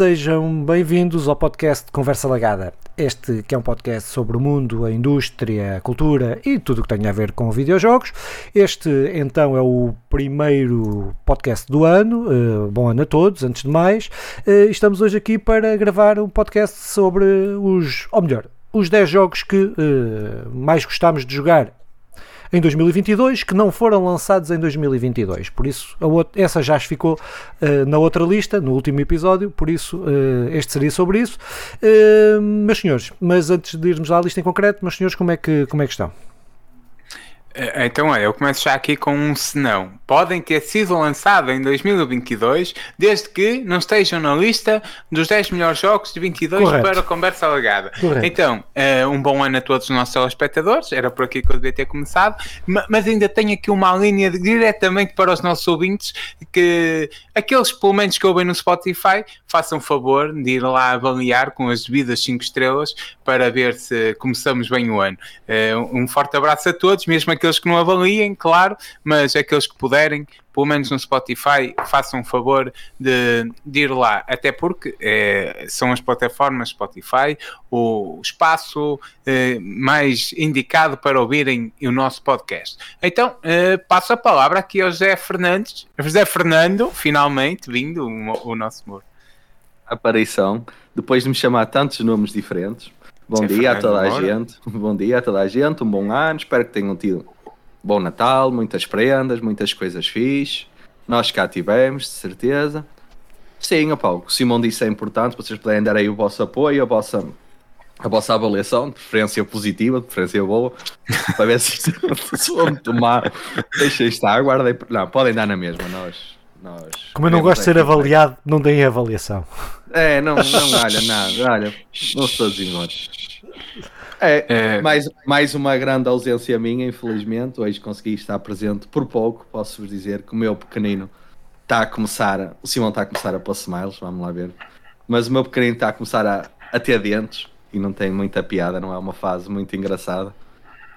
sejam bem-vindos ao podcast Conversa Lagada. Este que é um podcast sobre o mundo, a indústria, a cultura e tudo o que tem a ver com videojogos. Este então é o primeiro podcast do ano. Uh, bom ano a todos, antes de mais. Uh, estamos hoje aqui para gravar um podcast sobre os, ou melhor, os 10 jogos que uh, mais gostámos de jogar em 2022 que não foram lançados em 2022. Por isso, outra, essa já ficou uh, na outra lista, no último episódio, por isso uh, este seria sobre isso. Uh, meus senhores, mas antes de irmos à lista em concreto, meus senhores, como é que, como é que estão? É, então, olha, eu começo já aqui com um senão. Podem ter sido lançados em 2022, desde que não estejam na lista dos 10 melhores jogos de 22 Correto. para a conversa. Correto. Então, uh, um bom ano a todos os nossos telespectadores, era por aqui que eu devia ter começado, mas ainda tenho aqui uma linha diretamente para os nossos ouvintes, que aqueles pelo menos que ouvem no Spotify, façam favor de ir lá avaliar com as devidas 5 estrelas para ver se começamos bem o ano. Uh, um forte abraço a todos, mesmo aqueles que não avaliem, claro, mas aqueles que puderem, pelo menos no Spotify, façam um favor de, de ir lá, até porque é, são as plataformas Spotify o espaço é, mais indicado para ouvirem o nosso podcast. Então, é, passo a palavra aqui ao José Fernandes, José Fernando, finalmente vindo o, o nosso humor. Aparição, depois de me chamar tantos nomes diferentes. Bom dia a toda a gente. Bom dia a toda a gente. Um bom ano. Espero que tenham tido bom Natal, muitas prendas, muitas coisas fixe. Nós cá tivemos, de certeza. Sim, opa, o que o Simão disse é importante. Vocês podem dar aí o vosso apoio, a vossa, a vossa avaliação, de preferência positiva, de preferência boa, para ver se se vão tomar. Deixem estar, aguardem. Não, podem dar na mesma. Nós, nós Como eu não gosto de ser avaliado, não deem avaliação. É, não, não olha nada, olha, não estou desenvolvendo. É, é, Mais, mais uma grande ausência minha, infelizmente. Hoje consegui estar presente por pouco. Posso-vos dizer que o meu pequenino está a começar. O Simão está a começar a pôr smiles, vamos lá ver. Mas o meu pequenino está a começar a, a ter dentes e não tem muita piada, não é uma fase muito engraçada.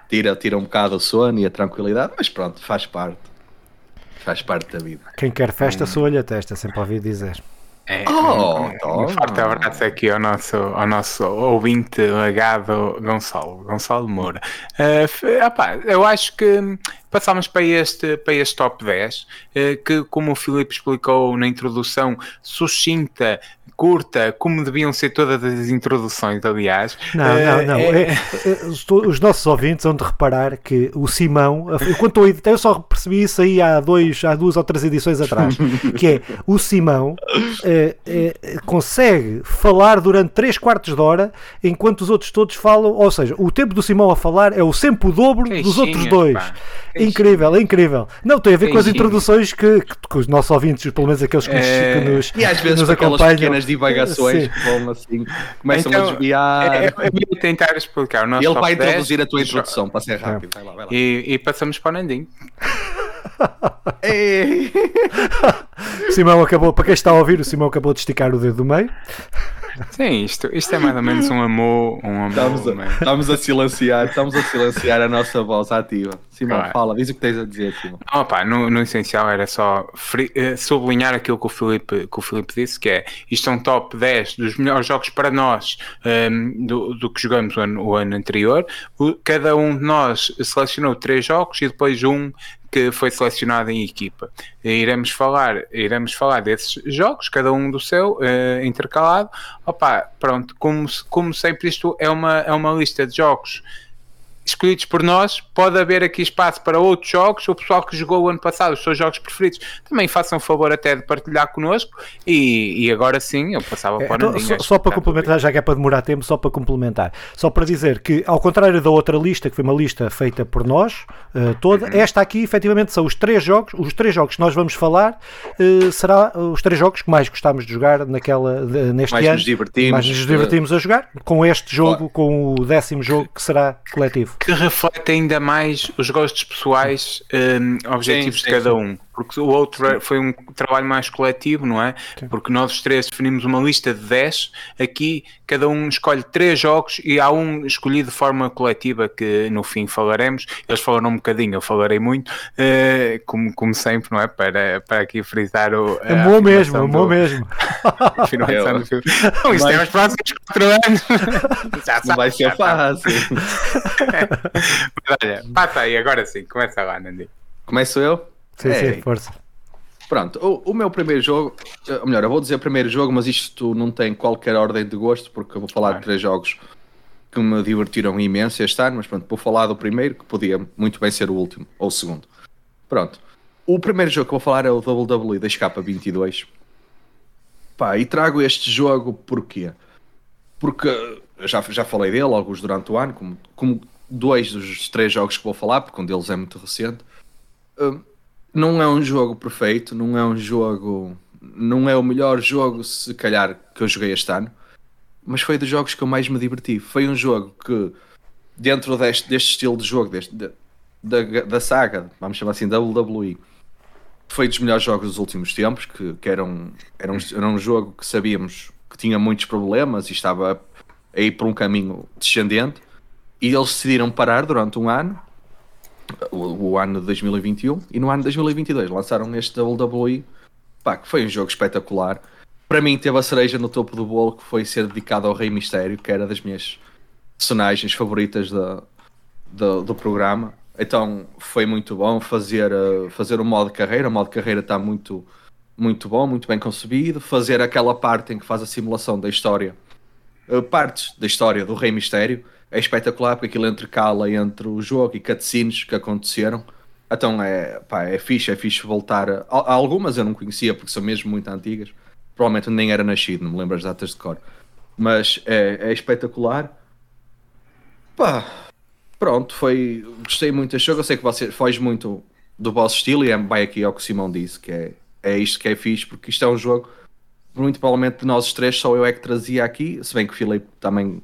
Tira, tira um bocado o sono e a tranquilidade, mas pronto, faz parte. Faz parte da vida. Quem quer festa, hum. sua a testa, sempre ouvi dizer. É, oh, um, um forte abraço aqui ao nosso, ao nosso ouvinte legado Gonçalo, Gonçalo Moura. Uh, opa, eu acho que passamos para este, para este top 10, uh, que, como o Filipe explicou na introdução, sucinta curta, como deviam ser todas as introduções, aliás. Não, não, não. É... Os nossos ouvintes vão de reparar que o Simão, eu editei, eu só percebi isso aí há, dois, há duas ou três edições atrás, que é o Simão é, é, consegue falar durante 3 quartos de hora, enquanto os outros todos falam, ou seja, o tempo do Simão a falar é o sempre o dobro dos outros dois. É incrível, é incrível. Não, tem a ver com as introduções que, que, que, os nossos ouvintes, pelo menos aqueles que nos, que nos, e às vezes nos acompanham pequenas divagações que vão assim, começam então, a desviar. É, é, é tentar explicar o nosso Ele vai introduzir a tua introdução para ser rápido. Vai lá, vai lá. E, e passamos para o Nandinho. Simão acabou, para quem está a ouvir, o Simão acabou de esticar o dedo do meio. Sim, isto, isto é mais ou menos um amor. Um amor estamos, a, estamos a silenciar, estamos a silenciar a nossa voz ativa. Simão, claro. fala, diz o que tens a dizer, Simão. Opa, no, no essencial era só uh, sublinhar aquilo que o, Filipe, que o Filipe disse, que é isto é um top 10 dos melhores jogos para nós um, ehm, do, do que jogamos o ano, o ano anterior. O, cada um de nós selecionou três jogos e depois um que foi selecionado em equipa. Iremos falar, iremos falar desses jogos, cada um do seu, uh, intercalado. Opa, pronto, como, como sempre, isto é uma, é uma lista de jogos escolhidos por nós, pode haver aqui espaço para outros jogos, o pessoal que jogou o ano passado, os seus jogos preferidos, também façam favor até de partilhar connosco. E, e agora sim, eu passava é, para então, Só, só para complementar, já que é para demorar tempo, só para complementar, só para dizer que ao contrário da outra lista, que foi uma lista feita por nós, uh, toda, uhum. esta aqui efetivamente são os três jogos, os três jogos que nós vamos falar, uh, será os três jogos que mais gostámos de jogar naquela, de, neste mais ano, nos divertimos, mais nos divertimos a jogar, com este jogo, com o décimo jogo que será coletivo que reflete ainda mais os gostos pessoais um, objetivos sim, sim, de cada um. Porque o outro foi um trabalho mais coletivo, não é? Sim. Porque nós os três definimos uma lista de 10, aqui cada um escolhe três jogos e há um escolhido de forma coletiva que no fim falaremos. Eles falaram um bocadinho, eu falarei muito, uh, como, como sempre, não é? Para, para aqui frisar o. É bom mesmo, é bom mesmo. Finalização do filme. Não, isto é os próximos 4 anos. Já não vai ser fácil. Mas olha, passa aí, agora sim, começa lá, Nandi. Começo eu? Sim, é. sim, força. Pronto, o, o, meu primeiro jogo, ou melhor, eu vou dizer primeiro jogo, mas isto não tem qualquer ordem de gosto, porque eu vou falar de três jogos que me divertiram imenso este ano, mas pronto, vou falar do primeiro, que podia muito bem ser o último, ou o segundo. Pronto. O primeiro jogo que eu vou falar é o WWE da Escapa 22. Pá, e trago este jogo porquê? Porque já, já falei dele alguns durante o ano, como, como dois dos três jogos que vou falar, porque um deles é muito recente. Uh, não é um jogo perfeito, não é um jogo. Não é o melhor jogo, se calhar, que eu joguei este ano, mas foi dos jogos que eu mais me diverti. Foi um jogo que, dentro deste, deste estilo de jogo, deste, de, da, da saga, vamos chamar assim, WWE, foi dos melhores jogos dos últimos tempos. Que, que era, um, era, um, era um jogo que sabíamos que tinha muitos problemas e estava a ir por um caminho descendente. E eles decidiram parar durante um ano o, o, ano de 2021 e no ano de 2022 lançaram este WWE pá, que foi um jogo espetacular. Para mim teve a cereja no topo do bolo que foi ser dedicado ao Rei Mistério que era das minhas personagens favoritas da, da, do programa. Então foi muito bom fazer, uh, fazer o modo carreira. O modo carreira está muito muito bom, muito bem concebido. Fazer aquela parte em que faz a simulação da história uh, partes da história do Rei Mistério é espetacular porque aquilo intercala entre o jogo e cutscenes que aconteceram. Então é, pá, é fixe, é fixe voltar. A, algumas eu não conhecia porque são mesmo muito antigas. Provavelmente nem era nascido, não me lembro as datas de cor. Mas é, é espetacular. Pá, pronto, foi. Gostei muito deste jogo. Eu sei que você foge muito do vosso estilo e é bem aqui ao que o Simão disse, que é, é isto que é fixe, porque isto é um jogo. Muito provavelmente de nós três, só eu é que trazia aqui, se bem que o Filipe também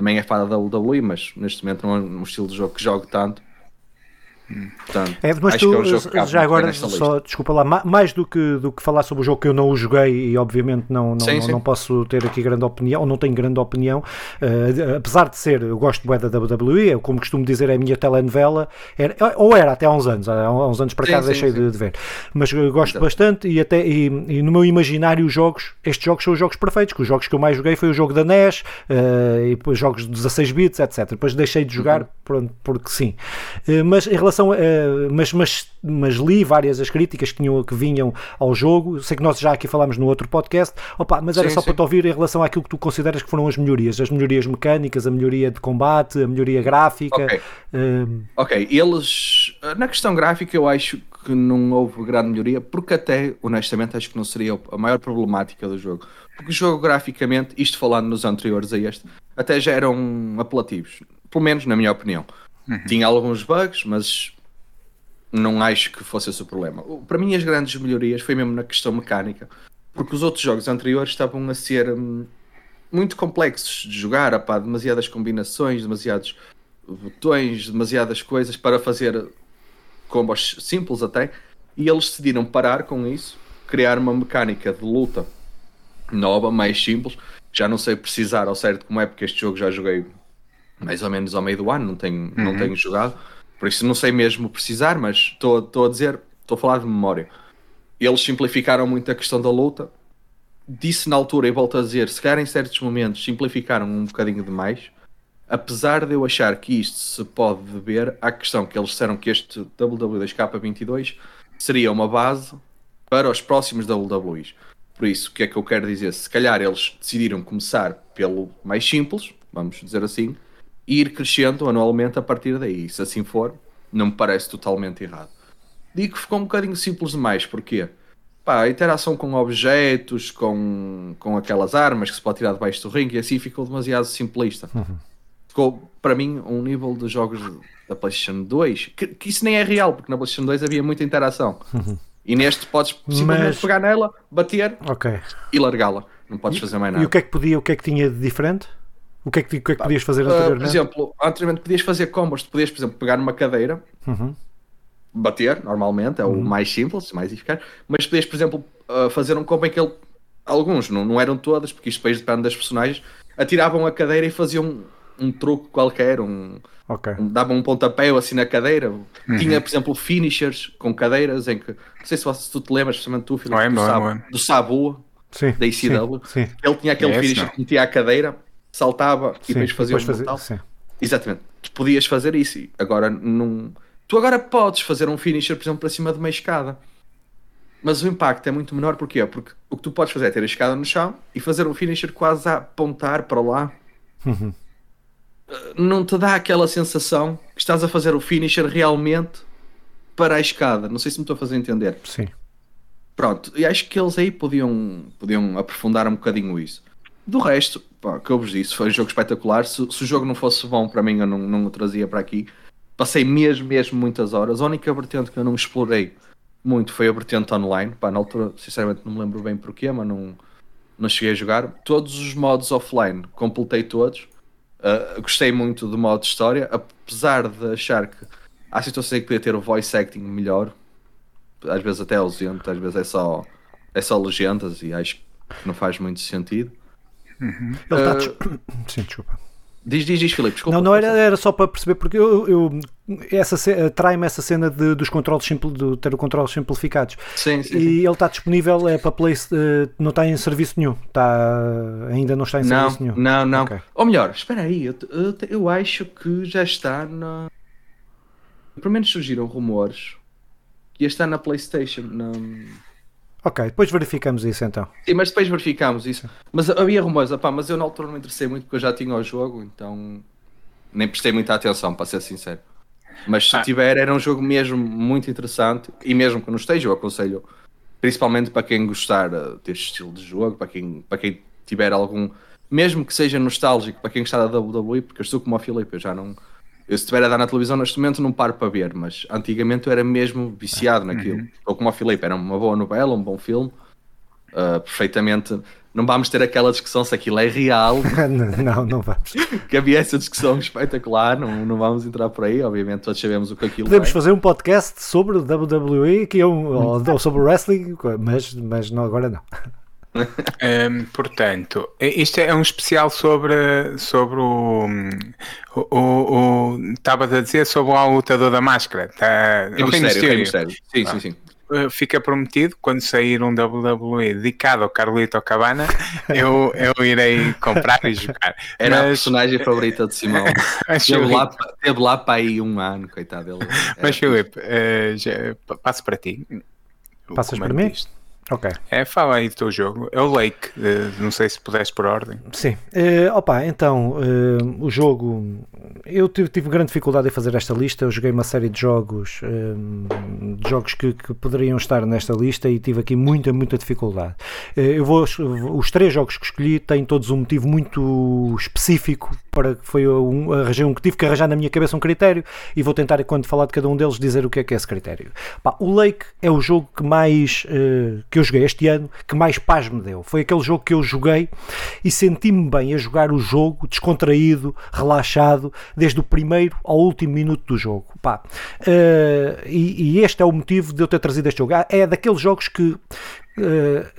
também é fada da WWE, mas neste momento não é um estilo de jogo que jogo tanto. Portanto, é, mas tu, é já agora, só, desculpa lá, mais do que, do que falar sobre o jogo que eu não o joguei e obviamente não, não, sim, não, sim. não, posso ter aqui grande opinião, ou não tenho grande opinião, uh, apesar de ser, eu gosto bem da WWE, como costumo dizer, é a minha telenovela, era, ou era até há uns anos, há uns anos para cá deixei de, de, ver, mas eu gosto Exato. bastante e, até, e, e, no meu imaginário os jogos, estes jogos são os jogos perfeitos, que os jogos que eu mais joguei foi o jogo da NES, uh, e depois jogos de 16 bits, etc. Depois deixei de jogar, uhum. pronto, porque sim. Uh, mas em relação relação a, mas, mas, mas li várias as críticas que, tinham, que vinham ao jogo. Sei que nós já aqui falámos no outro podcast, Opa, mas era sim, só sim. para te ouvir em relação àquilo que tu consideras que foram as melhorias, as melhorias mecânicas, a melhoria de combate, a melhoria gráfica. Ok, um... okay. eles na questão gráfica eu acho que não houve grande melhoria, porque até honestamente acho que não seria a maior problemática do jogo. Porque o jogo graficamente, isto falando nos anteriores a este, até já eram apelativos, pelo menos na minha opinião. Uhum. Tinha alguns bugs, mas não acho que fosse esse o problema. Para mim, as grandes melhorias foi mesmo na questão mecânica, porque os outros jogos anteriores estavam a ser hum, muito complexos de jogar, apá, demasiadas combinações, demasiados botões, demasiadas coisas para fazer combos simples até, e eles decidiram parar com isso, criar uma mecânica de luta nova, mais simples. Já não sei precisar ao certo como é, porque este jogo já joguei mais ou menos ao meio do ano, não tenho, uhum. não tenho jogado por isso não sei mesmo precisar, mas estou a dizer, estou a falar de memória. Eles simplificaram muito a questão da luta. Disse na altura e volto a dizer, se calhar em certos momentos simplificaram um bocadinho demais. Apesar de eu achar que isto se pode dever à questão que eles disseram que este WW2K22 seria uma base para os próximos WWs. Por isso, o que é que eu quero dizer? Se calhar eles decidiram começar pelo mais simples, vamos dizer assim, e ir crescendo anualmente a partir daí. Se assim for, não me parece totalmente errado. Digo que ficou um bocadinho simples demais, porquê? Pá, a interação com objetos, com, com aquelas armas que se pode tirar debaixo do ringue, e assim ficou demasiado simplista. Uhum. Ficou, para mim, um nível de jogos da PlayStation 2, que, que, isso nem é real, porque na PlayStation 2 havia muita interação. Uhum. E neste podes simplesmente Mas... pegar nela, bater okay. e largá-la. Não podes e, fazer mais nada. E o que é que podia, o que é que tinha de diferente? O que é que, o que, é que podias fazer anteriormente? Uh, por exemplo, anteriormente podias fazer combos, tu podias, por exemplo, pegar numa cadeira, uhum. bater, normalmente, é o uhum. mais simples, mais eficaz, mas podias, por exemplo, uh, fazer um combo em que ele, alguns, não, não eram todas, porque isto depois depende das personagens, atiravam a cadeira e faziam um, um truque qualquer, um, okay. um, davam um pontapé assim na cadeira. Uhum. Tinha, por exemplo, finishers com cadeiras em que, não sei se, se tu te lembras, especialmente tu, Filipe, do, Sabu, do Sabu, sim, da ICW, sim, sim. ele tinha aquele é finisher que metia a cadeira, saltava e depois fazia depois um fazer, Exatamente, tu podias fazer isso, agora não... Tu agora podes fazer um finisher, por exemplo, para cima de uma escada. Mas o impacto é muito menor, porquê? Porque o que tu podes fazer é ter a escada no chão e fazer um finisher quase a apontar para lá. Uhum não te dá aquela sensação que estás a fazer o finisher realmente para a escada. Não sei se me estou a fazer entender. Sim. Pronto, e acho que eles aí podiam, podiam aprofundar um bocadinho isso. Do resto, pá, que eu vos disse, foi um jogo espetacular. Se, se, o jogo não fosse bom para mim, eu não, não o trazia para aqui. Passei mesmo, mesmo muitas horas. A única vertente que eu não explorei muito foi a vertente online. Pá, na altura, sinceramente, não me lembro bem porquê, mas não, não cheguei a jogar. Todos os modos offline, completei todos Uh, gostei muito do modo história, apesar de achar que há situações que podia ter o voice acting melhor, às vezes até ausente, às vezes é só, é só legendas e acho que não faz muito sentido. Uhum. Ele está. Uh, Sim, desculpa. Diz, diz, diz, Filipe, desculpa. Não, não era, era só para perceber, porque eu, eu essa trai-me essa cena de, dos controles simples, de ter controles simplificados. Sim, sim, e sim. ele está disponível é para Play, eh, não está em serviço nenhum. Está, ainda não está em não, serviço nenhum. Não, não. Okay. Ou melhor, espera aí, eu, eu, eu, acho que já está na. Pelo menos surgiram rumores que ia estar na PlayStation. Na... Ok, depois verificamos isso então. Sim, mas depois verificamos isso. Mas havia rumores, opá, mas eu na altura não me interessei muito porque eu já tinha o jogo, então nem prestei muita atenção, para ser sincero. Mas se ah. tiver, era um jogo mesmo muito interessante e mesmo que não esteja, eu aconselho, principalmente para quem gostar uh, deste estilo de jogo, para quem, para quem tiver algum, mesmo que seja nostálgico, para quem gostar da WWE, porque eu estou como o Filipe, eu já não. Eu se estiver a dar na televisão neste momento não paro para ver, mas antigamente eu era mesmo viciado naquilo. Uhum. Ou como o Filipe, era uma boa novela, um bom filme, uh, perfeitamente não vamos ter aquela discussão se aquilo é real. não, não vamos. que havia essa discussão espetacular, não, não vamos entrar por aí, obviamente todos sabemos o que aquilo Podemos é. fazer um podcast sobre WWE, que é um, ou, ou sobre wrestling, mas, mas não, agora não. Um, portanto, isto é um especial sobre, sobre o, o, o, estava a dizer sobre o lutador da máscara. Tá, é mistério, é mistério. Sim, ah. sim, sim. Eh, fica prometido quando sair um WWE dedicado ao Carlito Cabana, eu, eu irei comprar e jogar. Era Mas... a personagem favorita de Simão. teve, lá, teve lá para aí um ano, coitado dele. Mas Filipe, uh, passo para ti. Passas para mim? Isto. Ok. É, fala aí do teu jogo. É o Lake, não sei se pudeste por ordem. Sim. Uh, opa, então, uh, o jogo. Eu tive, tive, grande dificuldade em fazer esta lista. Eu joguei uma série de jogos, uh, de jogos que, que, poderiam estar nesta lista e tive aqui muita, muita dificuldade. eu vou. Os três jogos que escolhi têm todos um motivo muito específico para que foi um, arranjei um que tive que arranjar na minha cabeça um critério e vou tentar, quando falar de cada um deles, dizer o que é que é esse critério. Pá, o Lake é o jogo que mais. Que eu joguei este ano que mais paz me deu. Foi aquele jogo que eu joguei e senti-me bem a jogar o jogo, descontraído, relaxado, desde o primeiro ao último minuto do jogo. Pá. Uh, e, e, este é o motivo de eu ter trazido este jogo. É daqueles jogos que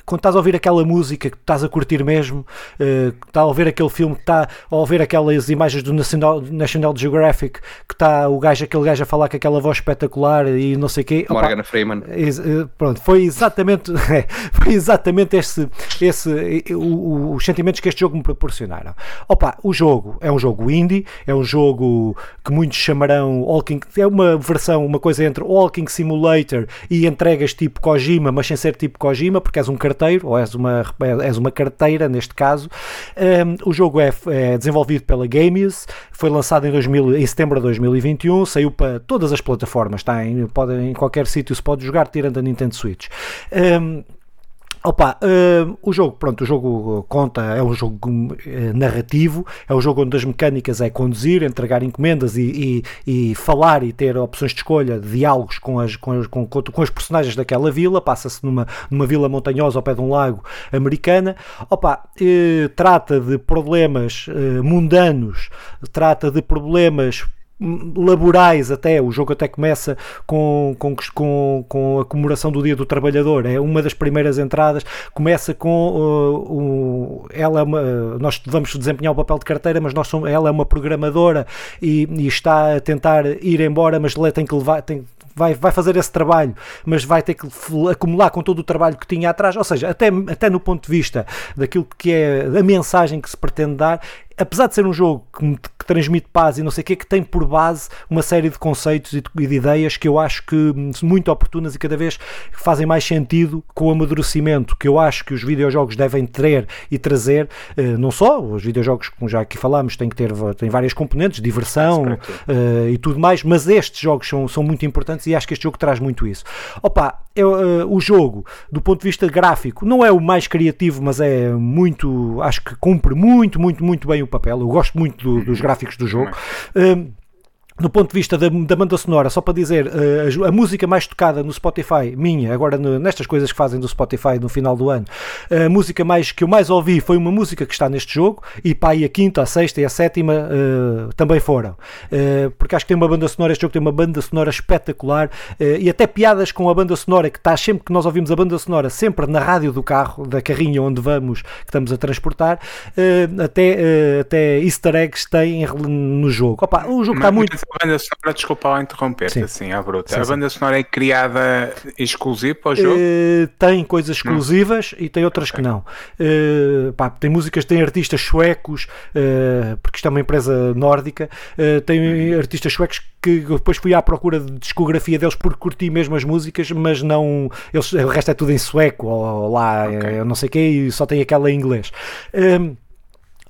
quando estás a ouvir aquela música que estás a curtir mesmo, uh, estás a ouvir aquele filme, que está a ouvir aquelas imagens do National, National Geographic, que está o gajo, aquele gajo a falar com aquela voz espetacular e não sei o quê. Morgan Freeman. Uh, pronto, foi exatamente, foi exatamente esse, esse o, os sentimentos que este jogo me proporcionaram. Opa, o jogo é um jogo indie, é um jogo que muitos chamarão Walking, é uma versão, uma coisa entre Walking Simulator e entregas tipo Kojima, mas sem ser tipo Kojima Kojima, porque és um carteiro, ou és uma, és uma carteira neste caso. Um, o jogo é, é, desenvolvido pela Gameus, foi lançado em, 2000, em setembro de 2021, saiu para todas as plataformas, está em, pode, em qualquer sítio se pode jogar, tirando a Nintendo Switch. Um, Opa, uh, o jogo, pronto, o jogo conta, é um jogo uh, narrativo, é um jogo onde as mecânicas é conduzir, entregar encomendas e, e, e falar e ter opções de escolha, diálogos com as, com, as, com, com, os personagens daquela vila, passa-se numa, numa vila montanhosa ao pé de um lago americana. Opa, uh, trata de problemas mundanos, trata de problemas laborais até, o jogo até começa com, com, com, com a comemoração do Dia do Trabalhador, é uma das primeiras entradas, começa com uh, um, ela é uma, nós vamos desempenhar o papel de carteira, mas nós somos, ela é uma programadora e, e, está a tentar ir embora, mas tem que levar, tem, vai, vai fazer esse trabalho, mas vai ter que acumular com todo o trabalho que tinha atrás, ou seja, até, até no ponto de vista daquilo que é a mensagem que se pretende dar, apesar de ser um jogo que, que, transmite paz e não sei o que, que tem por base uma série de conceitos e de, e de, ideias que eu acho que hum, são muito oportunas e cada vez fazem mais sentido com o amadurecimento que eu acho que os videojogos devem ter e trazer, uh, não só os videojogos, como já aqui falámos, têm que ter têm várias componentes, diversão uh, e tudo mais, mas estes jogos são, são muito importantes e acho que este jogo traz muito isso. Opa, eu, uh, o jogo, do ponto de vista gráfico, não é o mais criativo, mas é muito, acho que cumpre muito, muito, muito bem o papel. Eu gosto muito do, dos gráficos do jogo. Um, do ponto de vista da, da, banda sonora, só para dizer, uh, a, a, música mais tocada no Spotify, minha, agora no, nestas coisas que fazem do Spotify no final do ano, a música mais que eu mais ouvi foi uma música que está neste jogo, e pá, e a quinta, a sexta e a sétima uh, também foram. Uh, porque acho que tem uma banda sonora, este jogo tem uma banda sonora espetacular, e até piadas com a banda sonora, que está sempre que nós ouvimos a banda sonora, sempre na rádio do carro, da carrinha onde vamos, que estamos a transportar, até, até easter eggs tem no jogo. Opa, o jogo está muito a banda sonora, desculpa lá interromper-te assim, à bruta. Sim, a banda sonora é criada exclusiva para o jogo? Uh, tem coisas exclusivas não. e tem outras okay. que não. Uh, pá, tem músicas, tem artistas suecos, uh, porque isto é uma empresa nórdica, tem uhum. artistas suecos que depois fui à procura de discografia deles porque curti mesmo as músicas, mas não. Eles, o resto é tudo em sueco, ou, lá, okay. eu não sei o que, e só tem aquela em inglês.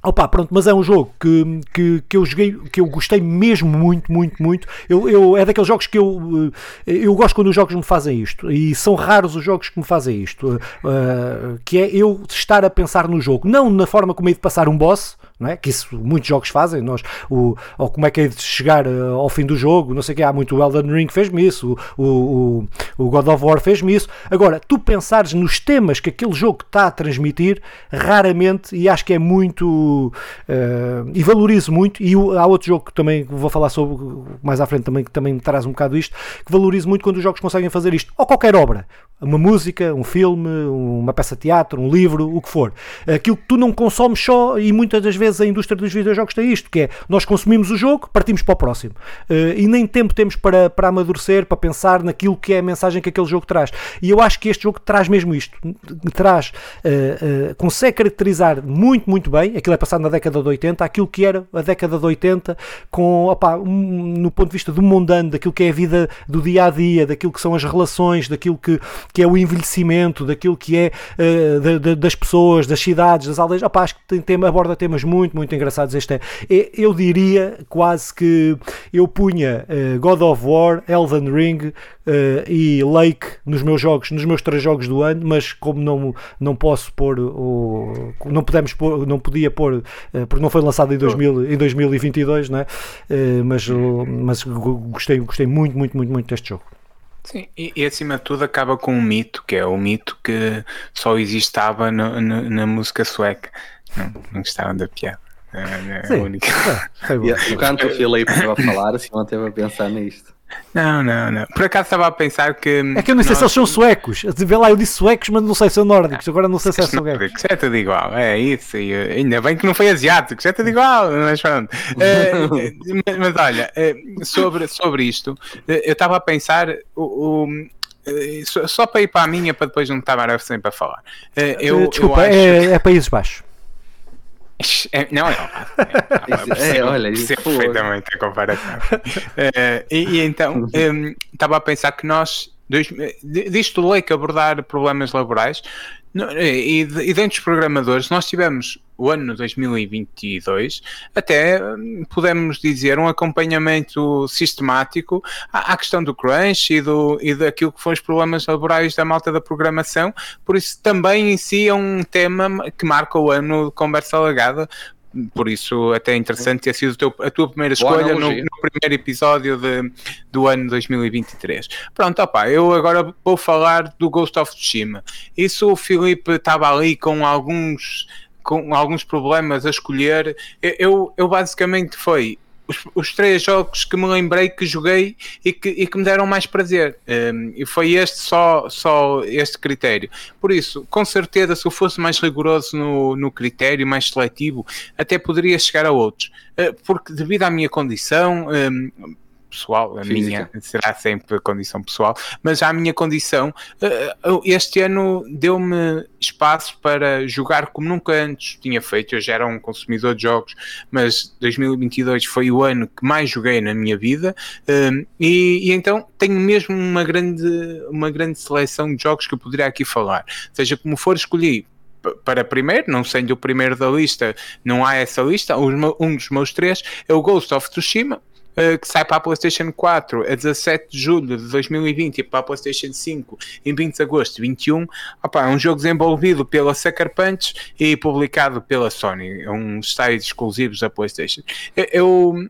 Opa, pronto, mas é um jogo que, que, que eu joguei, que eu gostei mesmo muito, muito, muito. Eu, eu, é daqueles jogos que eu, eh, eu gosto quando os jogos me fazem isto, e são raros os jogos que me fazem isto, uh, que é eu estar a pensar no jogo, não na forma como é de passar um boss, não é? que isso muitos jogos fazem, nós, o, ou como é que é de chegar uh, ao fim do jogo, não sei o que, há muito o Elden Ring fez-me isso, o, o, o, God of War fez-me isso. Agora, tu pensares nos temas que aquele jogo está a transmitir, raramente, e acho que é muito, uh, e valorizo muito, e há outro jogo que também vou falar sobre mais à frente também, que também me traz um bocado isto, que valorizo muito quando os jogos conseguem fazer isto, ou qualquer obra, uma música, um filme, uma peça de teatro, um livro, o que for. Aquilo que tu não consomes só, e muitas das vezes vezes a indústria dos videojogos tem isto, que é nós consumimos o jogo, partimos para o próximo. Uh, e nem tempo temos para, para amadurecer, para pensar naquilo que é a mensagem que aquele jogo traz. E eu acho que este jogo traz mesmo isto. Traz, uh, uh, consegue caracterizar muito, muito bem, aquilo é passado na década de 80, aquilo que era a década de 80, com, um, no ponto de vista do mundano, daquilo que é a vida do dia a dia, daquilo que são as relações, daquilo que, que é o envelhecimento, daquilo que é das pessoas, das cidades, das aldeias. Opa, acho que tem, tem, aborda temas muito muito, muito engraçados. Este é, eu diria quase que eu punha uh, God of War, Elden Ring uh, e Lake nos meus jogos, nos meus três jogos do ano, mas como não, não posso pôr o. Não podemos pôr, não podia pôr, uh, porque não foi lançado em, 2000, em 2022, né? mas, mas gostei, gostei muito, muito, muito, muito deste jogo. Sim, e, e, acima de tudo acaba com um mito, que é o mito que só existava no, no, na música sueca. Não, não gostaram da piada. É, é a única. É, o canto o Filipe estava a falar, assim, não esteve a pensar nisto. Não, não, não. Por acaso estava a pensar que. É que eu não sei nós... se eles são suecos. Vê lá, eu disse suecos, mas não sei se são nórdicos. Agora não sei se é suecos. É tudo igual, é isso. E, eh, ainda bem que não foi asiático, é tudo igual. Mas pronto. uh, mas, mas, olha, uh, sobre, sobre isto, uh, eu estava a pensar. o, o só para ir para a minha, para depois não estar sempre a falar. Eu, Desculpa, eu acho... é, é Países Baixos. É, não, não. É, é, olha, isso perfeitamente a comparação. uh, e, e, então, um, estava a pensar que nós, disto lei que abordar problemas laborais, e, e dentro dos programadores, nós tivemos o ano 2022, até hum, podemos dizer um acompanhamento sistemático à, à, questão do crunch e, do, e daquilo que foram os problemas laborais da malta da programação, por isso também em si é um tema que marca o ano de conversa alagada, por isso até é interessante ter sido teu, a tua primeira escolha no, no, primeiro episódio de, do ano 2023. Pronto, opa, eu agora vou falar do Ghost of Tsushima. Isso o Filipe estava ali com alguns com alguns problemas a escolher. Eu, eu basicamente foi os, os, três jogos que me lembrei que joguei e que, e que me deram mais prazer. Um, e foi este só, só este critério. Por isso, com certeza, se eu fosse mais rigoroso no, no critério, mais seletivo, até poderia chegar a outros. Uh, porque devido à minha condição, um, pessoal, a Física. minha será sempre condição pessoal, mas a minha condição, eh, este ano deu-me espaço para jogar como nunca antes tinha feito. Eu já era um consumidor de jogos, mas 2022 foi o ano que mais joguei na minha vida ehm, e, e então tenho mesmo uma grande, uma grande seleção de jogos que eu poderia aqui falar. Seja como for, escolhi para primeiro, não sendo o primeiro da lista, não há essa lista. Um dos meus três é o Ghost of Tsushima, Uh, que sai para a PlayStation 4 a 17 de julho de 2020 e para a PlayStation 5 em 20 de agosto de 21. Opa, é um jogo desenvolvido pela Sucker Punch e publicado pela Sony, é um styles exclusivos da PlayStation. Eu, eu,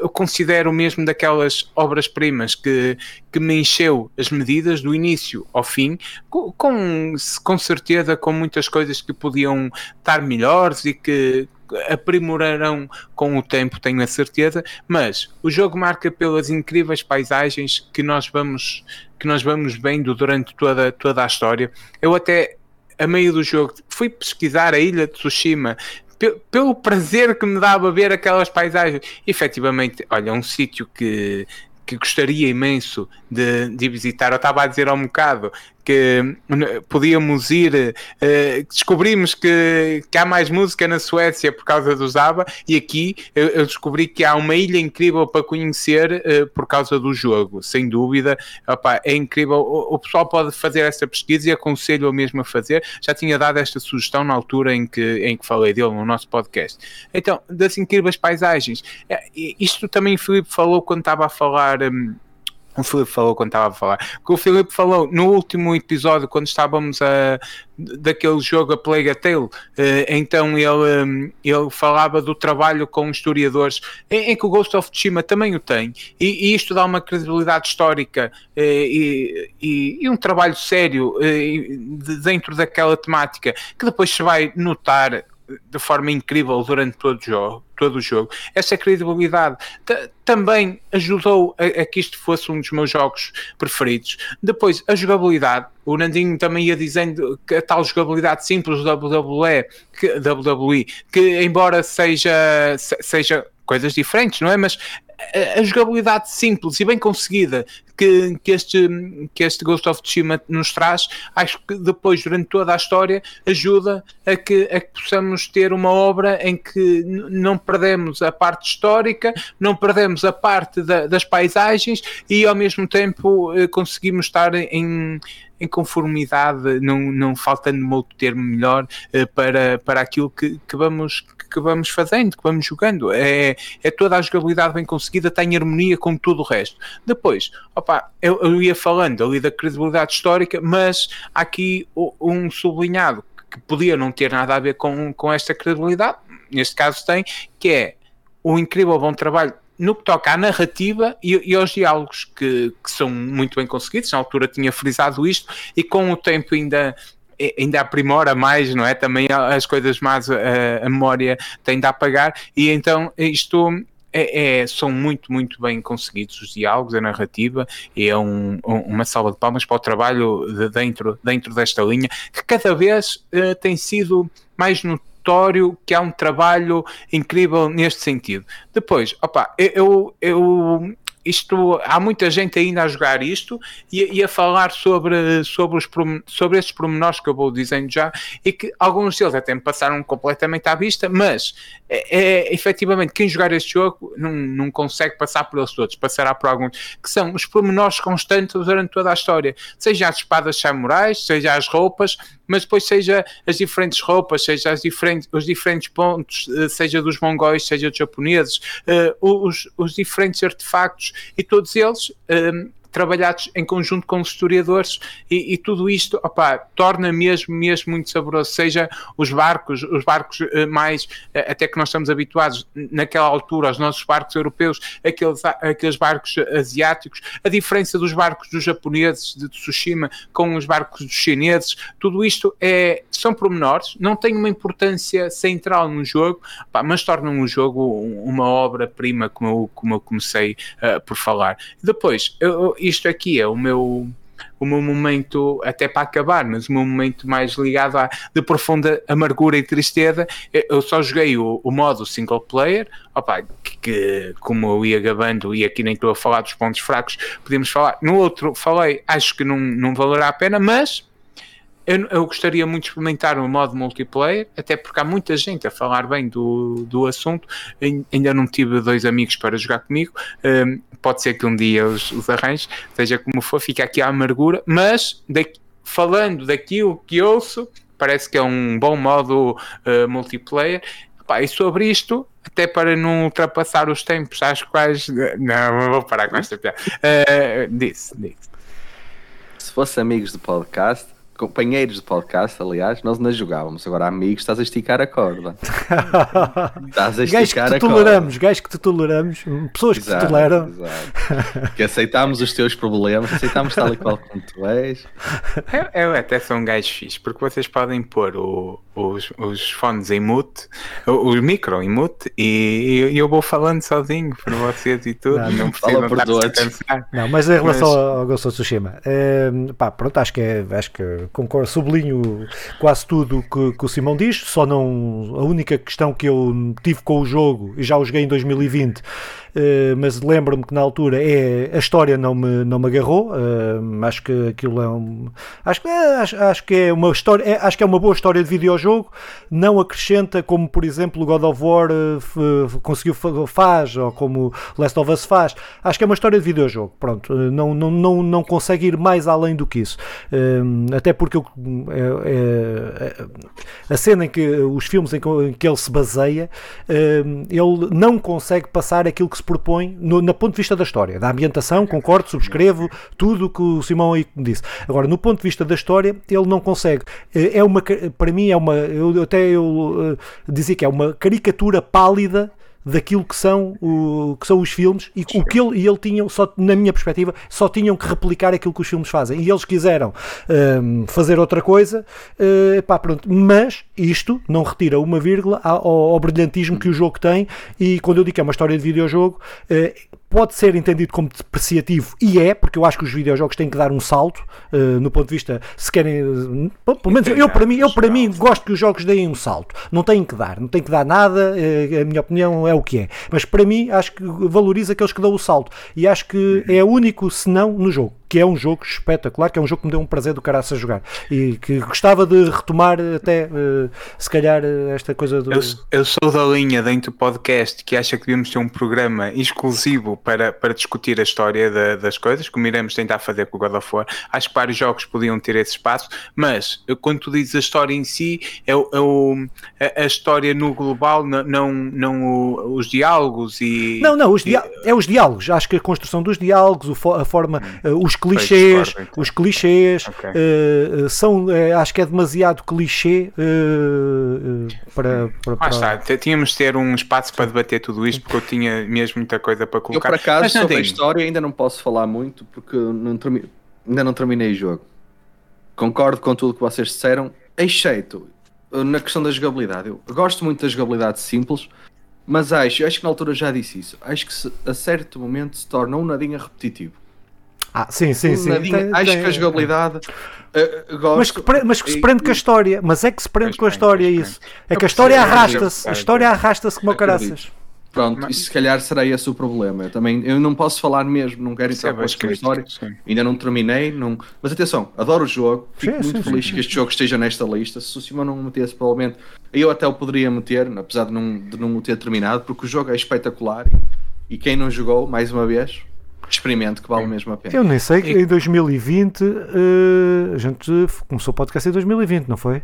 eu considero mesmo daquelas obras-primas que, que me encheu as medidas do início ao fim, com, com certeza com muitas coisas que podiam estar melhores e que aprimorarão com o tempo, tenho a certeza, mas o jogo marca pelas incríveis paisagens que nós vamos que nós vamos vendo durante toda, toda a história. Eu até a meio do jogo fui pesquisar a ilha de Tsushima pelo prazer que me dava ver aquelas paisagens. E, efetivamente, olha, um sítio que, que gostaria imenso de, de visitar. Eu estava a dizer há um bocado que podíamos ir, uh, descobrimos que, que há mais música na Suécia por causa do Zaba e aqui eu, eu descobri que há uma ilha incrível para conhecer uh, por causa do jogo, sem dúvida. Opa, é incrível. O, o, pessoal pode fazer essa pesquisa e aconselho o mesmo a fazer. Já tinha dado esta sugestão na altura em que, em que falei dele no nosso podcast. Então, das incríveis paisagens. É, isto também o Filipe falou quando estava a falar. Um, o Filipe falou quando estava a falar. Que o Filipe falou no último episódio, quando estávamos a daquele jogo a Plague Tale, eh, então ele, hum, ele falava do trabalho com historiadores, em, em, que o Ghost of Tsushima também o tem, e, e isto dá uma credibilidade histórica eh, e, e, e, um trabalho sério eh, dentro daquela temática, que depois se vai notar de forma incrível durante todo o jogo. Todo o jogo. Essa credibilidade também ajudou a, a, que isto fosse um dos meus jogos preferidos. Depois, a jogabilidade. O Nandinho também ia dizendo que a tal jogabilidade simples do WWE, que, WWE, que embora seja, seja coisas diferentes, não é? Mas a, jogabilidade simples e bem conseguida que, que, este, que este Ghost of Tsushima nos traz, acho que depois, durante toda a história, ajuda a que, a que possamos ter uma obra em que não perdemos a parte histórica, não perdemos a parte da, das paisagens e ao mesmo tempo eh, conseguimos estar em, em conformidade, não, não faltando outro termo melhor, eh, para, para aquilo que, que, vamos, que vamos fazendo, que vamos jogando. É, é toda a jogabilidade bem conseguida, está em harmonia com tudo o resto. Depois, opa, eu, eu ia falando ali da credibilidade histórica, mas há aqui um sublinhado que podia não ter nada a ver com, com esta credibilidade, neste caso tem, que é o incrível bom trabalho no que toca à narrativa e, e aos diálogos, que, que, são muito bem conseguidos. Na altura tinha frisado isto, e com o tempo ainda. Ainda aprimora mais, não é? Também as coisas mais a, a memória tem de apagar, e então isto é, é, são muito, muito bem conseguidos os diálogos, a narrativa, e é um, um, uma salva de palmas para o trabalho de dentro, dentro desta linha, que cada vez uh, tem sido mais notável notório que há um trabalho incrível neste sentido. Depois, opa, eu, eu isto há muita gente ainda a jogar isto e, e, a falar sobre, sobre, os, sobre estes pormenores que eu vou dizendo já e que alguns deles até me passaram completamente à vista, mas é, é efetivamente quem jogar este jogo não, não consegue passar por eles todos, passará por alguns que são os pormenores constantes durante toda a história, seja as espadas samurais, seja as roupas, mas depois seja as diferentes roupas, seja as diferentes, os diferentes pontos, eh, seja dos mongóis, seja dos japoneses, uh, os, os diferentes artefactos e todos eles um, trabalhados em conjunto com os historiadores e, e tudo isto opa, torna mesmo, mesmo muito saboroso, seja os barcos, os barcos uh, mais, uh, até que nós estamos habituados naquela altura, os nossos barcos europeus, aqueles, aqueles barcos asiáticos, a diferença dos barcos dos japoneses de Tsushima com os barcos dos chineses, tudo isto é, são pormenores, não tem uma importância central no jogo, opa, mas tornam o jogo uma obra-prima, como eu, como eu comecei uh, por falar. Depois, eu, isto aqui é o meu o meu momento, até para acabar, mas o meu momento mais ligado à de profunda amargura e tristeza. Eu só joguei o, o modo single player, opa, que, que, como eu ia gabando, e aqui nem estou a falar dos pontos fracos, podemos falar. No outro, falei, acho que não, não valerá a pena, mas eu, eu, gostaria muito de experimentar o modo multiplayer, até porque há muita gente a falar bem do, do assunto. Ainda não tive dois amigos para jogar comigo. Um, pode ser que um dia os, os seja como for, fica aqui a amargura. Mas daqui, falando daquilo que ouço, parece que é um bom modo uh, multiplayer. Pá, e sobre isto, até para não ultrapassar os tempos, que quais. Não, vou parar com esta piada. Uh, disse, disse. Se fosse amigos do podcast companheiros de podcast, aliás, nós não jogávamos. Agora, amigos, estás a esticar a corda. estás a esticar a toleramos, corda. Gajos que te toleramos, pessoas que exato, te toleram. Exato. que aceitamos os teus problemas, aceitamos tal e qual como tu és. Eu, eu até sou um gajo fixe, porque vocês podem pôr o, os, os fones em mute, o, o micro em mute, e, e, eu vou falando sozinho para vocês e tudo. Não, não precisam estar pensar. Não, mas em relação mas... ao Ghost of Tsushima, é, pá, pronto, acho que, é, acho que concordo, sublinho quase tudo que, que o Simão diz, só não a única questão que eu tive com o jogo, e já o joguei em 2020, Uh, mas lembro-me que na altura é, a história não me, não me agarrou. Uh, acho que aquilo é um. Acho, é, acho, acho, que é uma história. É, acho que é uma boa história de videojogo. Não acrescenta como, por exemplo, God of War conseguiu faz, ou como Last of Us faz. Acho que é uma história de videojogo. Pronto, não, não, não, não consegue ir mais além do que isso. até porque eu, é, é, a cena em que os filmes em que ele se baseia, ele não consegue passar aquilo que se propõe no, no ponto de vista da história, da ambientação, concordo, subscrevo tudo o que o Simão aí disse. Agora, no ponto de vista da história, ele não consegue. Eh, é uma, para mim, é uma, eu, até eu uh, dizia que é uma caricatura pálida daquilo que são, o, que são os filmes e o que ele e ele tinham, só, na minha perspectiva, só tinham que replicar aquilo que os filmes fazem. E eles quiseram um, fazer outra coisa, uh, pá, pronto. Mas isto não retira uma vírgula ao, ao, brilhantismo que o jogo tem. E quando eu digo que é uma história de videojogo, uh, pode ser entendido como depreciativo e é, porque eu acho que os videojogos têm que dar um salto uh, no ponto de vista, se querem, uh, pelo menos eu para mim, eu para mim gosto que os jogos deem um salto. Não têm que dar, não têm que dar nada, uh, a minha opinião é o que é. Mas para mim acho que valoriza aqueles que dão o salto e acho que é o único senão no jogo que é um jogo espetacular, que é um jogo que me deu um prazer do caraças a jogar e que gostava de retomar até uh, se calhar esta coisa do. Eu, eu, sou da linha dentro do podcast que acha que devíamos ter um programa exclusivo para, para discutir a história da, das coisas, como iremos tentar fazer com o God of War. Acho que vários jogos podiam ter esse espaço, mas quando tu dizes a história em si, é, é o, a, a, história no global, não, não, não os diálogos e. Não, não, os é os diálogos. Acho que a construção dos diálogos, a forma, hum. uh, os clichês, os clichês okay. uh, são, uh, acho que é demasiado clichê uh, para, para, para... Ah, está, tínhamos de ter um espaço para debater tudo isto porque eu tinha mesmo muita coisa para colocar. Eu, por acaso, Mas, sobre a história ainda não posso falar muito porque não termi... ainda não terminei o jogo. Concordo com tudo que vocês disseram, exceto na questão da jogabilidade. Eu gosto muito da jogabilidade simples, mas acho, acho que na altura já disse isso, acho que se, a certo momento se torna um nadinha repetitivo. Ah, sim, sim, sim. Tem, acho tem, que a jogabilidade. Uh, gosto, mas, que, mas que se prende e, com a história. Mas é que se prende com a história, é isso. É que a história arrasta-se. A história arrasta-se como caraças. Pronto, mas... e se calhar será esse o problema. Eu também eu não posso falar mesmo, não quero entrar com a história. Sim. Ainda não terminei, não... mas atenção, adoro o jogo, fico sim, muito sim, feliz que este jogo esteja nesta lista. Se o Simão não metesse, provavelmente eu até o poderia meter, apesar de não, de não o ter terminado, porque o jogo é espetacular e quem não jogou, mais uma vez, experimente que vale mesmo a pena. Eu nem sei que em 2020 uh, eh, a gente começou o podcast em 2020, não foi?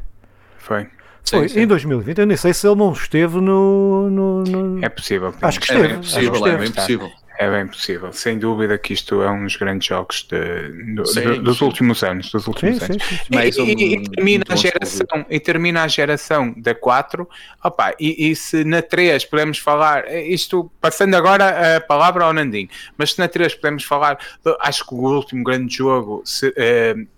Foi. Foi, sim, sim. em 2020. Eu nem sei se ele não esteve no. no, no... É possível. Acho que esteve. É, é possível, acho que esteve. é, é impossível. É bem possível. Sem dúvida que isto é um dos grandes jogos de, de, sim, de, dos sim. últimos anos. Dos últimos sim, anos. E, um, e, termina a geração, e termina a geração da 4. Opa, e, e, se na 3 podemos falar, isto passando agora a palavra ao Nandinho, mas se na 3 podemos falar, acho que o último grande jogo. Se, uh,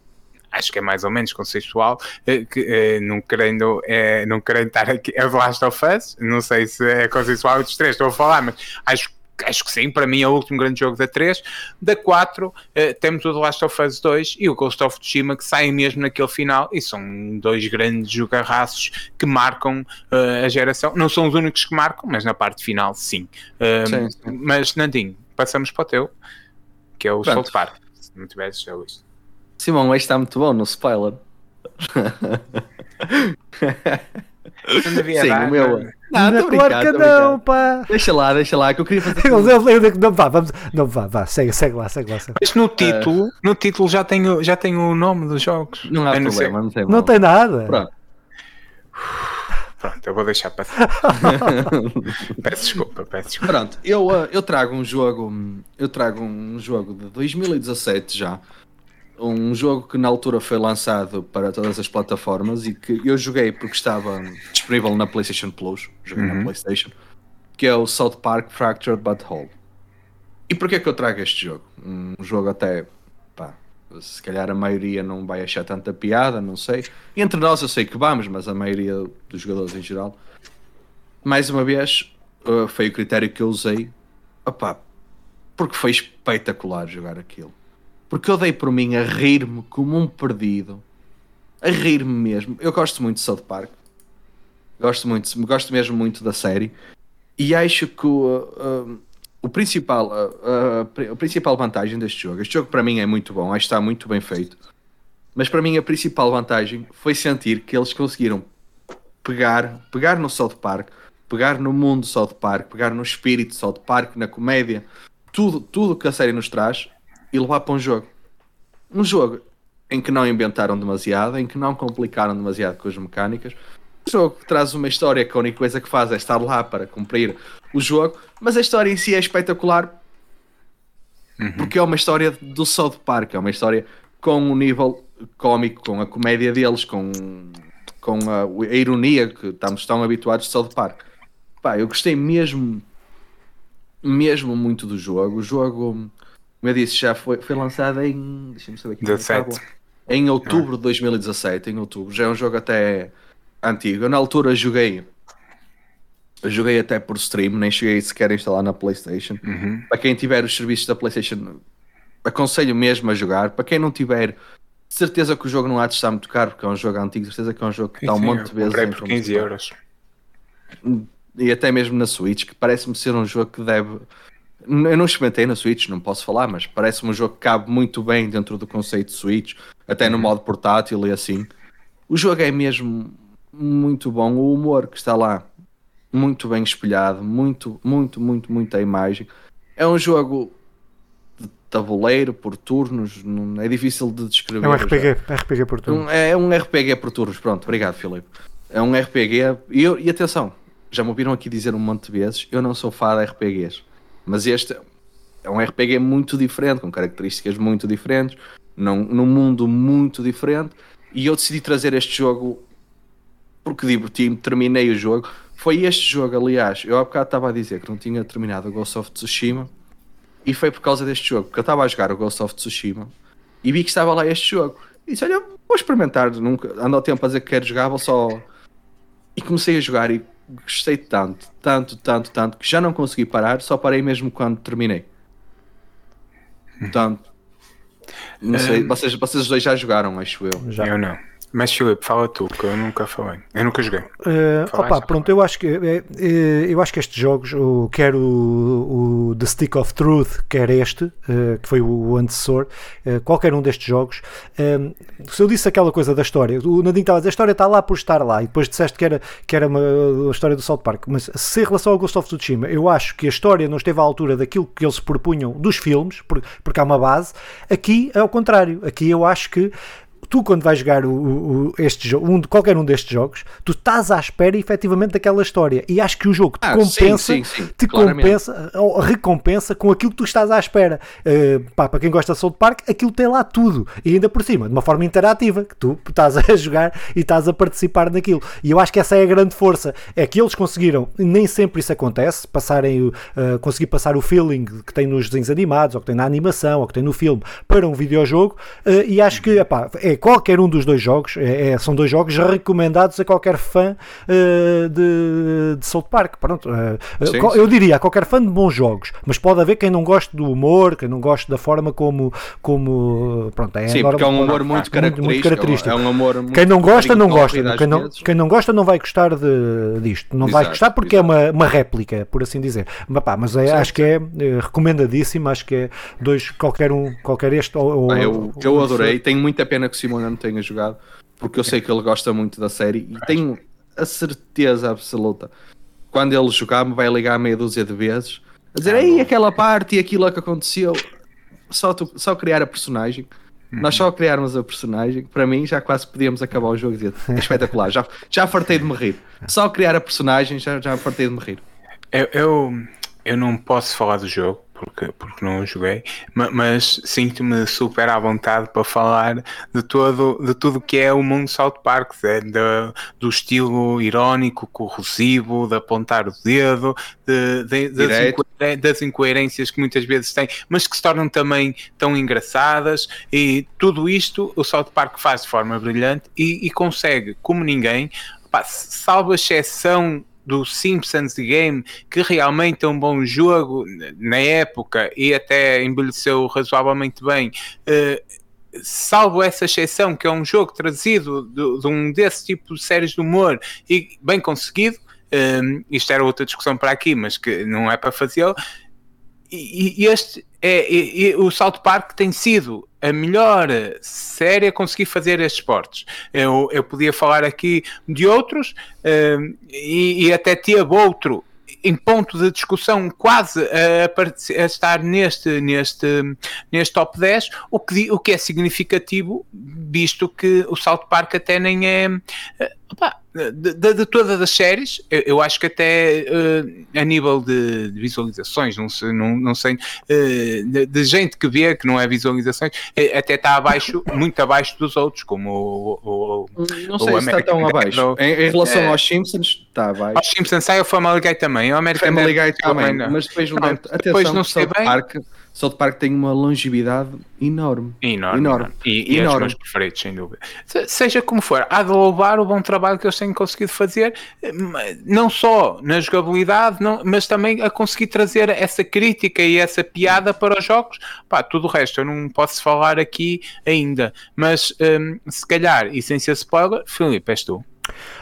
acho que é mais ou menos conceitual, eh, que, eh, não, querendo, eh, não querendo estar aqui, é The Last of Us, não sei se é conceitual dos três, estou a falar, mas acho acho que sim, para mim é o último grande jogo da 3. Da 4, uh, temos o The Last of Us 2 e o Ghost of Tsushima que saem mesmo naquele final e são dois grandes jogarraços que marcam uh, a geração. Não são os únicos que marcam, mas na parte final sim. Uh, sim, sim. Mas Nandinho, passamos para o teu, que é o Pronto. South Park, se não tivesse já visto. Simão, este está muito bom no spoiler. Sim, dar, o meu. Não, não claro que não, pá. Deixa lá, deixa lá, que eu queria fazer. não, vá, vamos, não, vá, vá, segue, segue lá, segue lá. Segue. Mas no título, uh... no título já tenho, já tenho o nome dos jogos. Não há eu problema, não, tem, não tem nada. Pronto. Pronto, eu vou deixar passar. peço desculpa, peço desculpa. Pronto, eu, uh, eu trago um jogo, eu trago um jogo de 2017 já um jogo que na altura foi lançado para todas as plataformas e que eu joguei porque estava disponível na PlayStation Plus, joguei uhum. na PlayStation, que é o South Park Fractured But Whole. E porquê é que eu trago este jogo? Um jogo até, pá, se calhar a maioria não vai achar tanta piada, não sei. E entre nós eu sei que vamos, mas a maioria dos jogadores em geral. Mais uma vez, uh, foi o critério que eu usei, opá, porque foi espetacular jogar aquilo porque eu dei por mim a rir-me como um perdido. A rir-me mesmo. Eu gosto muito de South Park. Gosto muito, gosto mesmo muito da série. E acho que o, uh, o principal, uh, uh, a principal vantagem deste jogo, este jogo para mim é muito bom, acho que está muito bem feito. Mas para mim a principal vantagem foi sentir que eles conseguiram pegar, pegar no South Park, pegar no mundo do South Park, pegar no espírito South Park, na comédia, tudo, tudo que a série nos traz e levar para um jogo. Um jogo em que não inventaram demasiado, em que não complicaram demasiado com as mecânicas. Um jogo que traz uma história que a única coisa que faz é estar lá para cumprir o jogo, mas a história em si é espetacular uhum. porque é uma história do South Park, é uma história com um nível cómico, com a comédia deles, com, com a, a ironia que estamos tão habituados de South Park. Pá, eu gostei mesmo, mesmo muito do jogo. O jogo como eu disse, já foi, foi lançado em. Deixa-me saber aqui. 17. Em outubro de 2017, em outubro. Já é um jogo até antigo. Eu, na altura joguei. Joguei até por stream, nem cheguei sequer a instalar na PlayStation. Uhum. Para quem tiver os serviços da PlayStation, aconselho mesmo a jogar. Para quem não tiver, certeza que o jogo não há de estar muito caro, porque é um jogo antigo, certeza que é um jogo que está um monte de vezes. Comprei por 15 euros. E até mesmo na Switch, que parece-me ser um jogo que deve eu não experimentei na Switch, não posso falar, mas parece-me um jogo que cabe muito bem dentro do conceito de Switch, até no uhum. modo portátil e assim. O jogo é mesmo muito bom, o humor que está lá, muito bem espelhado, muito, muito, muito, muita imagem. É um jogo de tabuleiro, por turnos, é difícil de descrever. É um RPG, RPG por turnos. É um RPG por turnos, pronto, obrigado Filipe. É um RPG, e, eu, e atenção, já me ouviram aqui dizer um monte de vezes, eu não sou fã de RPGs mas este é um RPG muito diferente, com características muito diferentes, num, num mundo muito diferente. E eu decidi trazer este jogo porque diverti-me, terminei o jogo. Foi este jogo, aliás, eu há bocado estava a dizer que não tinha terminado o Ghost of Tsushima e foi por causa deste jogo, porque eu estava a jogar o Ghost of Tsushima e vi que estava lá este jogo. E disse: Olha, vou experimentar, nunca ando ao tempo a dizer que quero jogar, vou só. E comecei a jogar e gostei tanto, tanto, tanto, tanto, que já não consegui parar, só parei mesmo quando terminei. Portanto, não sei, um, vocês, vocês dois já jogaram, acho eu. Já. Eu não. Mas Filipe, fala tu, que eu nunca falei. Eu nunca joguei. Uh, opa, pronto, eu acho que é, é, eu acho que estes jogos, o, quer o, o The Stick of Truth, quer este, uh, que foi o antecessor, uh, qualquer um destes jogos, se eu disse aquela coisa da história, o Nadine estava a dizer, a história está lá por estar lá, e depois disseste que era, que era uma, a história do South Park, mas se em relação ao Ghost of Tsushima, eu acho que a história não esteve à altura daquilo que eles propunham dos filmes, porque, porque há uma base, aqui é ao contrário, aqui eu acho que tu quando vais jogar o, o, este jogo, um, qualquer um destes jogos, tu estás à espera efetivamente daquela história. E acho que o jogo te ah, compensa, sim, sim, sim, te compensa, ou recompensa com aquilo que tu estás à espera. Uh, pá, para quem gosta de South Park, aquilo tem lá tudo. E ainda por cima, de uma forma interativa, que tu estás a jogar e estás a participar naquilo. E eu acho que essa é a grande força. É que eles conseguiram, nem sempre isso acontece, passarem, uh, conseguir passar o feeling que tem nos desenhos animados, ou que tem na animação, ou que tem no filme, para um videojogo. Uh, e acho que epá, é qualquer um dos dois jogos, é, é, são dois jogos recomendados a qualquer fã uh, de, de South Park. Pronto, uh, sim, eu sim. diria a qualquer fã de bons jogos, mas pode haver quem não goste do humor, quem não goste da forma como. como pronto, é sim, porque é um humor muito característico. Muito característico. É um humor muito quem não gosta, não gosta. Quem não, quem não gosta, não vai gostar de, disto. Não exato, vai gostar porque exato. é uma, uma réplica, por assim dizer. Mas, pá, mas é, acho que é, é recomendadíssimo. Acho que é dois, qualquer um, qualquer este. Ou, ah, eu, eu adorei. Tenho muita pena que o Simona não tenha jogado, porque eu sei que ele gosta muito da série e tenho a certeza absoluta. Quando ele jogar, me vai ligar meia dúzia de vezes a dizer: ah, Ei, aquela parte e aquilo que aconteceu. Só, tu, só criar a personagem. Uhum. Nós só criarmos a personagem, para mim já quase podíamos acabar o jogo e dizer: é espetacular, já, já fartei de me rir. Só criar a personagem, já, já fartei de me rir. Eu, eu, eu não posso falar do jogo porque, porque não joguei, mas sinto-me super à vontade para falar de, todo, de tudo que é o mundo South Park, é, de, do estilo irónico, corrosivo, de apontar o dedo, de, de, das, incoer das, incoerências que muitas vezes tem, mas que se tornam também tão engraçadas, e tudo isto o South Park faz de forma brilhante e, e consegue, como ninguém, pá, salvo a exceção do Simpsons Game, que realmente é um bom jogo na época e até envelheceu razoavelmente bem. Uh, salvo essa exceção, que é um jogo trazido de, de, um desse tipo de séries de humor e bem conseguido, um, eh, isto era outra discussão para aqui, mas que não é para fazer. E, este é, e, e, o South Park tem sido a melhor série a conseguir fazer estes esportes. Eu, eu podia falar aqui de outros uh, e, e, até teve outro em ponto de discussão quase a, a, estar neste, neste, neste top 10, o que, o que é significativo, visto que o South Park até nem é. Opa, de, de, de, todas as séries, eu, eu acho que até uh, a nível de, de, visualizações, não sei, não, não sei uh, de, gente que vê que não é visualizações, eh, até está abaixo, muito abaixo dos outros, como o. o, não sei o se está tão abaixo. Em, em relação é, aos Simpsons, está abaixo. Aos Simpsons sai o Family Guy também, o American Family Guy também, também mas depois, não, atenção, depois não sei bem. Park, South Park tem uma longevidade enorme. Enorme. enorme. E, e enorme. é os meus preferidos, sem dúvida. seja como for, há de louvar o bom trabalho que eles têm conseguido fazer, não só na jogabilidade, não, mas também a conseguir trazer essa crítica e essa piada para os jogos. Pá, tudo o resto eu não posso falar aqui ainda. Mas um, se calhar, e sem ser spoiler, Filipe, és tu.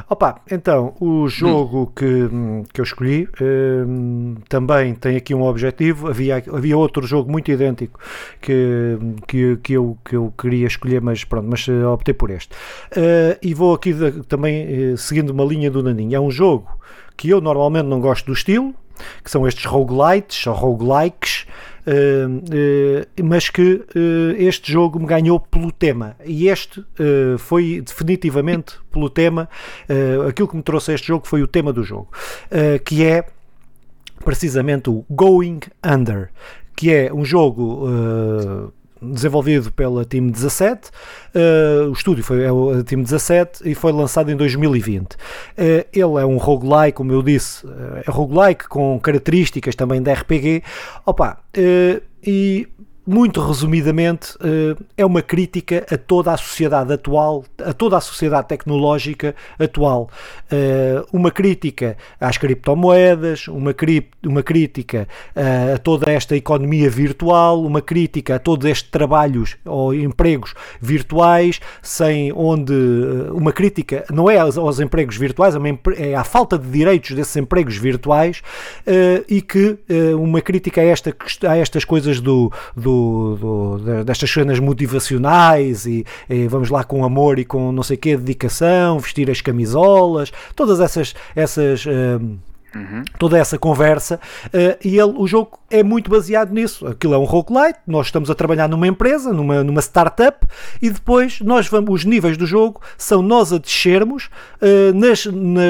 Opa, então, o jogo hum. que, que eu escolhi um, também tem aqui um objetivo. Havia, havia outro jogo muito idêntico que, que, que, eu, que eu queria escolher, mas pronto, mas uh, optei por este. Uh, e vou aqui de, também uh, seguindo uma linha do Naninho. É um jogo que eu normalmente não gosto do estilo, que são estes roguelites ou roguelikes mas que uh, este jogo me ganhou pelo tema. E este foi definitivamente pelo tema. aquilo que me trouxe a este jogo foi o tema do jogo, que é precisamente o Going Under, que é um jogo uh, desenvolvido pela Team 17. Uh, o estúdio foi é a Team 17 e foi lançado em 2020. Uh, ele é um roguelike, como eu disse, uh, é roguelike com características também da RPG. Opa, e muito resumidamente, eh, é uma crítica a toda a sociedade atual, a toda a sociedade tecnológica atual. Eh, uma crítica às criptomoedas, uma, uma crítica eh, a toda esta economia virtual, uma crítica a todos estes trabalhos ou empregos virtuais, sem onde uma crítica não é aos, aos empregos virtuais, é, é à falta de direitos desses empregos virtuais e que uma crítica a, esta, a estas coisas do, do do, destas cenas motivacionais e, e, vamos lá com amor e com não sei que dedicação, vestir as camisolas, todas essas essas uh, Uhum. Toda essa conversa uh, e ele, o jogo é muito baseado nisso. Aquilo é um roguelite, nós estamos a trabalhar numa empresa, numa, numa startup, e depois nós vamos, os níveis do jogo são nós a descermos uh, nas, na,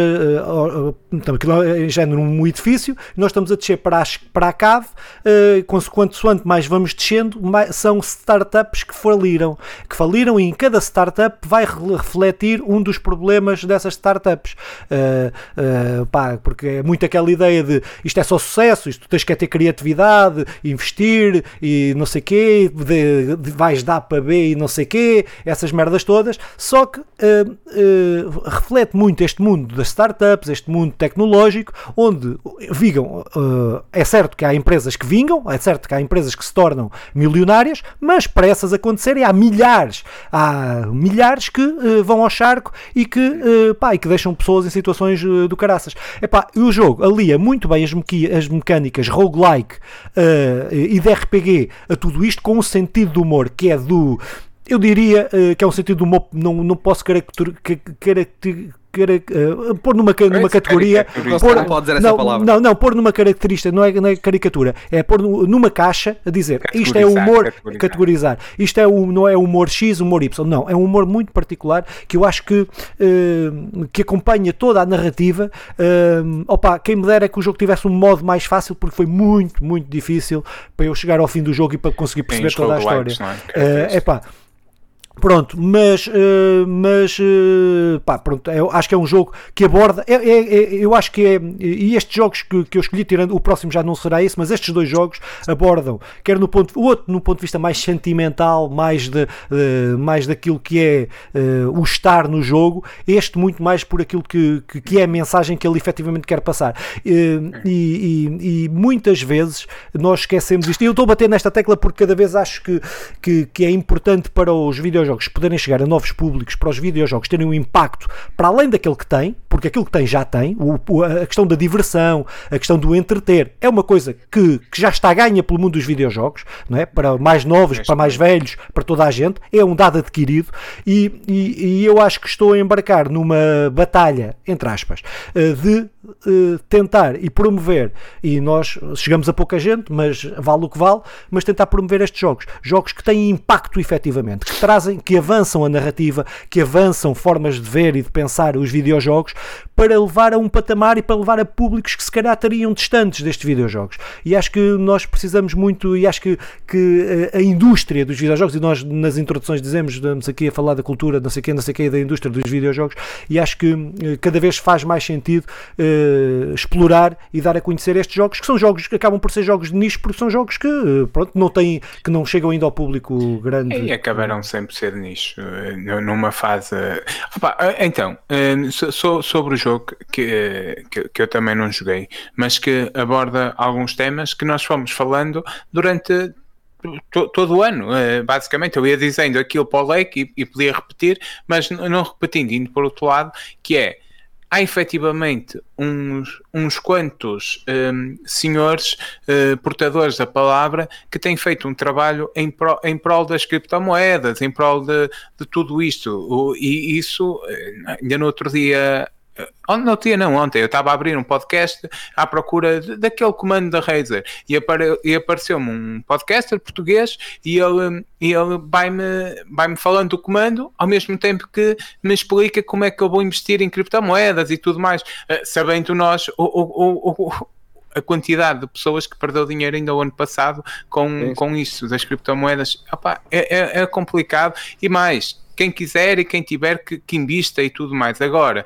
uh, uh, aquilo é em género um edifício, nós estamos a descer para a, para a cave, uh, quanto mais vamos descendo, mais, são startups que faliram, que faliram e em cada startup vai refletir um dos problemas dessas startups. Uh, pá, porque é muito muito aquela ideia de isto é só sucesso, isto tens que ter criatividade, investir e não sei quê, de, de, vais dar para B e não sei quê, essas merdas todas. Só que uh, uh, reflete muito este mundo das startups, este mundo tecnológico, onde vingam. Uh, é certo que há empresas que vingam, é certo que há empresas que se tornam milionárias, mas para essas acontecerem há milhares, há milhares que vão ao charco e que, pá, e que deixam pessoas em situações do caraças. Epá, o jogo jogo alia muito bem as, as mecânicas roguelike uh, e de RPG a tudo isto com um sentido de humor que é do eu diria uh, que é um sentido de humor não, não posso uh, pôr numa, numa categoria. Pôr, não pode dizer essa não, palavra. Não, não, pôr numa característica, não é, não é caricatura, é pôr numa caixa a dizer isto é humor, categorizar. categorizar. Isto é um, não é humor X, humor Y, não, é um humor muito particular que eu acho que, uh, que acompanha toda a narrativa. Uh, opa, quem me dera é que o jogo tivesse um modo mais fácil, porque foi muito, muito difícil para eu chegar ao fim do jogo e para conseguir perceber toda a história. É? Uh, epá, Pronto, mas, uh, mas uh, pá, pronto, eu acho que é um jogo que aborda. É, é, é, eu acho que é. E estes jogos que, que eu escolhi, tirando o próximo já não será esse, mas estes dois jogos abordam, quer no ponto. O outro no ponto de vista mais sentimental, mais, de, uh, mais daquilo que é o estar no jogo, este muito mais por aquilo que, que, que é a mensagem que ele efetivamente quer passar. E, e, e, muitas vezes nós esquecemos isto. E eu estou a bater nesta tecla porque cada vez acho que, que, que é importante para os videojogos videojogos poderem chegar a novos públicos, para os videojogos terem um impacto para além daquele que tem, porque aquilo que tem já tem, o, a questão da diversão, a questão do entreter, é uma coisa que, que já está ganha pelo mundo dos videojogos, não é? Para mais novos, para mais velhos, para toda a gente, é um dado adquirido e, e, e eu acho que estou a embarcar numa batalha, entre aspas, eh, de eh, tentar e promover, e nós chegamos a pouca gente, mas vale o que vale, mas tentar promover estes jogos, jogos que têm impacto efetivamente, que trazem, que avançam a narrativa, que avançam formas de ver e de pensar os videojogos para levar a um patamar e para levar a públicos que se calhar estariam distantes destes videojogos. E acho que nós precisamos muito, e acho que, que eh, a indústria dos videojogos, e nós nas introduções dizemos, estamos aqui a falar da cultura, não sei o que, não sei o que, da indústria dos videojogos, e acho que eh, cada vez faz mais sentido uh, explorar e dar a conhecer estes jogos, que são jogos que acabam por ser jogos de nicho, porque são jogos que, pronto, não têm, que não chegam ainda ao público grande. E acabaram sempre ser nicho, numa fase... Opa, então, sobre os jogo que, que, que, eu também não joguei, mas que aborda alguns temas que nós fomos falando durante todo o ano, eh, basicamente. Eu ia dizendo aquilo para o leque e, e podia repetir, mas não repetindo, indo por outro lado, que é há efetivamente uns, uns quantos um, senhores uh, portadores da palavra que têm feito um trabalho em, pro, em prol das criptomoedas, em prol de, de tudo isto. O, e isso, eh, ainda no outro dia não tinha, não, ontem eu estava a abrir um podcast à procura daquele comando da Razer e, apare, e apareceu-me um podcaster português e ele, e ele vai-me vai -me falando do comando ao mesmo tempo que me explica como é que eu vou investir em criptomoedas e tudo mais, uh, sabendo nós o, o, o, a quantidade de pessoas que perdeu dinheiro ainda o ano passado com, com isso das criptomoedas. Opa, é, é, é complicado e mais quem quiser e quem tiver que, que invista e tudo mais. Agora,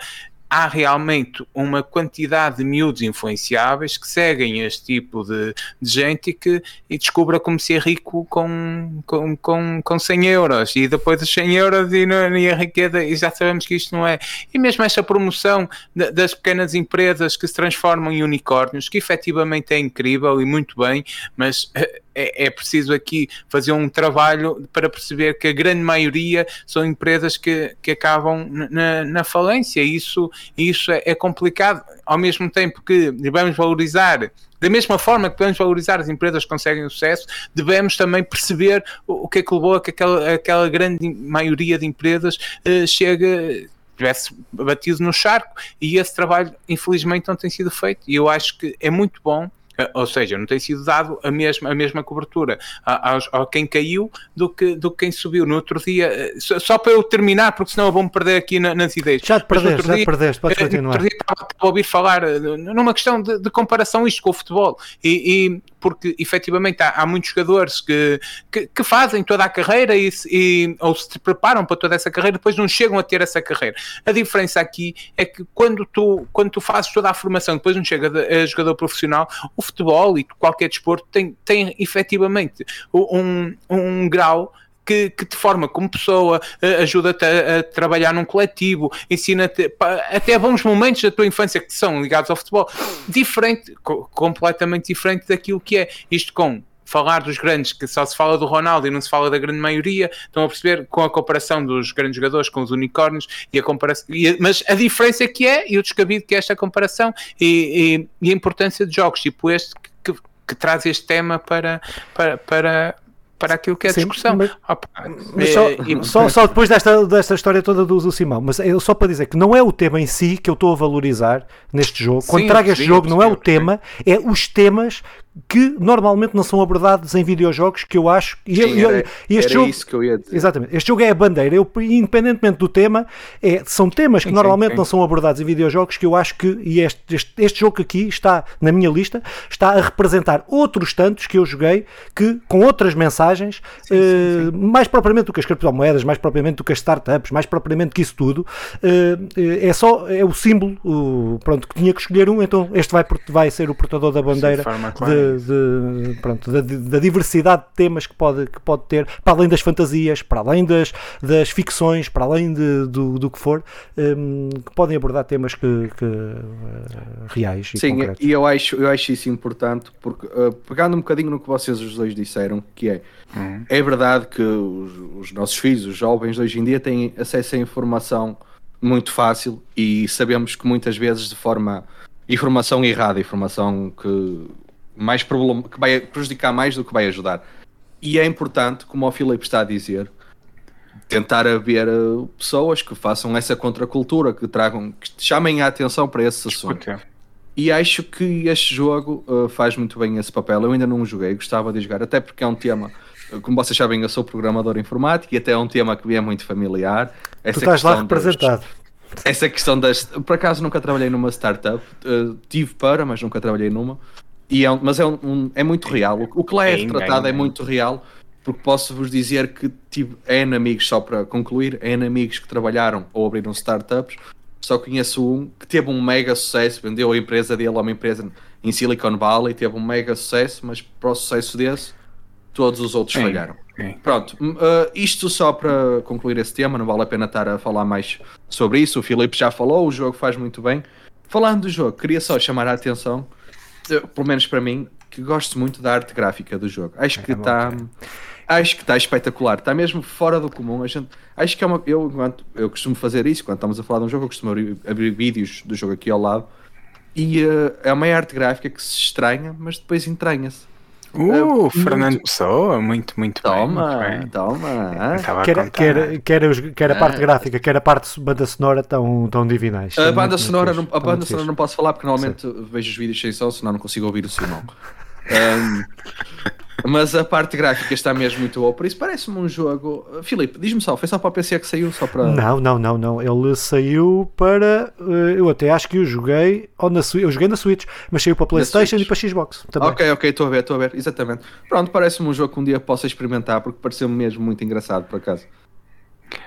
há realmente uma quantidade de miúdos influenciáveis que seguem este tipo de, de gente e que e descubra como ser rico com, com, com, com 100 euros e depois dos 100 euros e, não, e a riqueza e já sabemos que isto não é. E mesmo essa promoção de, das pequenas empresas que se transformam em unicórnios que efetivamente é incrível e muito bem mas eh, é, é, preciso aqui fazer um trabalho para perceber que a grande maioria são empresas que, que acabam na, na falência. Isso, isso é, é complicado. Ao mesmo tempo que devemos valorizar da mesma forma que devemos valorizar as empresas que conseguem sucesso, devemos também perceber o, que é que levou a que aquela, aquela grande maioria de empresas uh, chegue tivesse batido no charco e esse trabalho infelizmente não tem sido feito e eu acho que é muito bom ou seja, não tem sido dado a mesma, a mesma cobertura a, a, a quem caiu do que, do que quem subiu. No outro dia, eh, só, só para eu terminar, porque senão eu vou-me perder aqui na, nas ideias. Já te perdeste, já te perdeste, podes eh, continuar. Outro dia estava a ouvir falar numa questão de, de comparação isto com o futebol e, e porque efetivamente há, há muitos jogadores que, que, que, fazem toda a carreira e, e, ou se preparam para toda essa carreira, depois não chegam a ter essa carreira. A diferença aqui é que quando tu, quando tu fazes toda a formação, depois não chega a, a jogador profissional, o futebol e qualquer desporto tem, tem efetivamente um, um grau que, que, te forma como pessoa, ajuda-te a, a, trabalhar num coletivo, ensina-te até bons momentos da tua infância que são ligados ao futebol, diferente, completamente diferente daquilo que é isto com falar dos grandes, que só se fala do Ronaldo e não se fala da grande maioria, estão a perceber com a comparação dos grandes jogadores com os unicórnios e a comparação, e, mas a diferença que é e o descabido que é esta comparação e, e, e a importância de jogos tipo este que, que, que traz este tema para, para, para, para aquilo que é a Sim, discussão. Mas, Opa, mas é, só, e, só, só, depois desta, desta história toda do, do Simão, mas é só para dizer que não é o tema em si que eu estou a valorizar neste jogo. Quando trago este jogo, não é o tema, é os temas que normalmente não são abordados em videojogos que eu acho e, Sim, era, este jogo isso que eu ia dizer. exatamente. Este jogo é a bandeira. Eu independentemente do tema é, são temas que sim, normalmente sim, não são abordados em videojogos que eu acho que e este, este, este jogo aqui está na minha lista está a representar outros tantos que eu joguei que com outras mensagens uh, mais propriamente do que as criptomoedas mais propriamente do que as startups mais propriamente que isso tudo uh, é só é o símbolo uh, pronto que tinha que escolher um então este vai vai ser o portador da bandeira de de, pronto, da, da, diversidade de temas que pode, que pode ter, para além das fantasias, para além das, das ficções, para além de, do, do que for, um, que podem abordar temas que, que uh, reais e Sim, concretos. e eu acho, eu acho isso importante, porque uh, pegando um bocadinho no que vocês os dois disseram, que é, uhum. é verdade que os, os nossos filhos, os jovens de hoje em dia têm acesso à informação muito fácil e sabemos que muitas vezes de forma informação errada, informação que mais problema, que vai prejudicar mais do que vai ajudar. E é importante, como o Filipe está a dizer, tentar haver uh, pessoas que façam essa contracultura, que tragam, que chamem a atenção para esses assuntos. E acho que este jogo uh, faz muito bem esse papel. Eu ainda não joguei, gostava de jogar, até porque é um tema, uh, como vocês sabem, eu sou programador informático e até é um tema que me é muito familiar. Essa tu estás lá representado. Das, essa questão das. Por acaso nunca trabalhei numa startup, uh, tive para, mas nunca trabalhei numa. E é, mas é, um, um, é muito real. O, o que lá é, é tratado é muito real, porque posso vos dizer que tive N amigos, só para concluir, N amigos que trabalharam ou abriram startups. Só conheço um que teve um mega sucesso, vendeu a empresa dele a uma empresa em Silicon Valley, teve um mega sucesso, mas para o sucesso desse, todos os outros é, falharam. É. Pronto, uh, isto só para concluir esse tema, não vale a pena estar a falar mais sobre isso. O Filipe já falou, o jogo faz muito bem. Falando do jogo, queria só chamar a atenção pelo menos para mim, que gosto muito da arte gráfica do jogo. Acho que está. Acho que está espetacular, está mesmo fora do comum. A gente, acho que é uma. Eu, eu costumo fazer isso quando estamos a falar de um jogo, eu costumo abrir, abrir vídeos do jogo aqui ao lado e uh, é uma arte gráfica que se estranha, mas depois entranha-se. Uh, uh Fernando muito... Pessoa, muito, muito toma, bem. Muito bem. Toma, quer, quer, quer, os, quer a parte ah. gráfica, quer a parte banda sonora tão, tão divinais. A banda, muito, sonora, muito não, a banda sonora não posso falar porque normalmente Sim. vejo os vídeos sem som, senão não consigo ouvir o Simão. um, mas a parte gráfica está mesmo muito boa, por isso parece-me um jogo. Filipe, diz-me só, foi só para o PC que saiu? Só para... Não, não, não, não. Ele saiu para. Eh, eu até acho que eu joguei. Ou na, eu joguei na Switch, mas saiu para PlayStation e para Xbox. Também. Ok, ok, estou a ver, estou a ver, exatamente. Pronto, parece-me um jogo que um dia possa experimentar, porque pareceu-me mesmo muito engraçado, por acaso.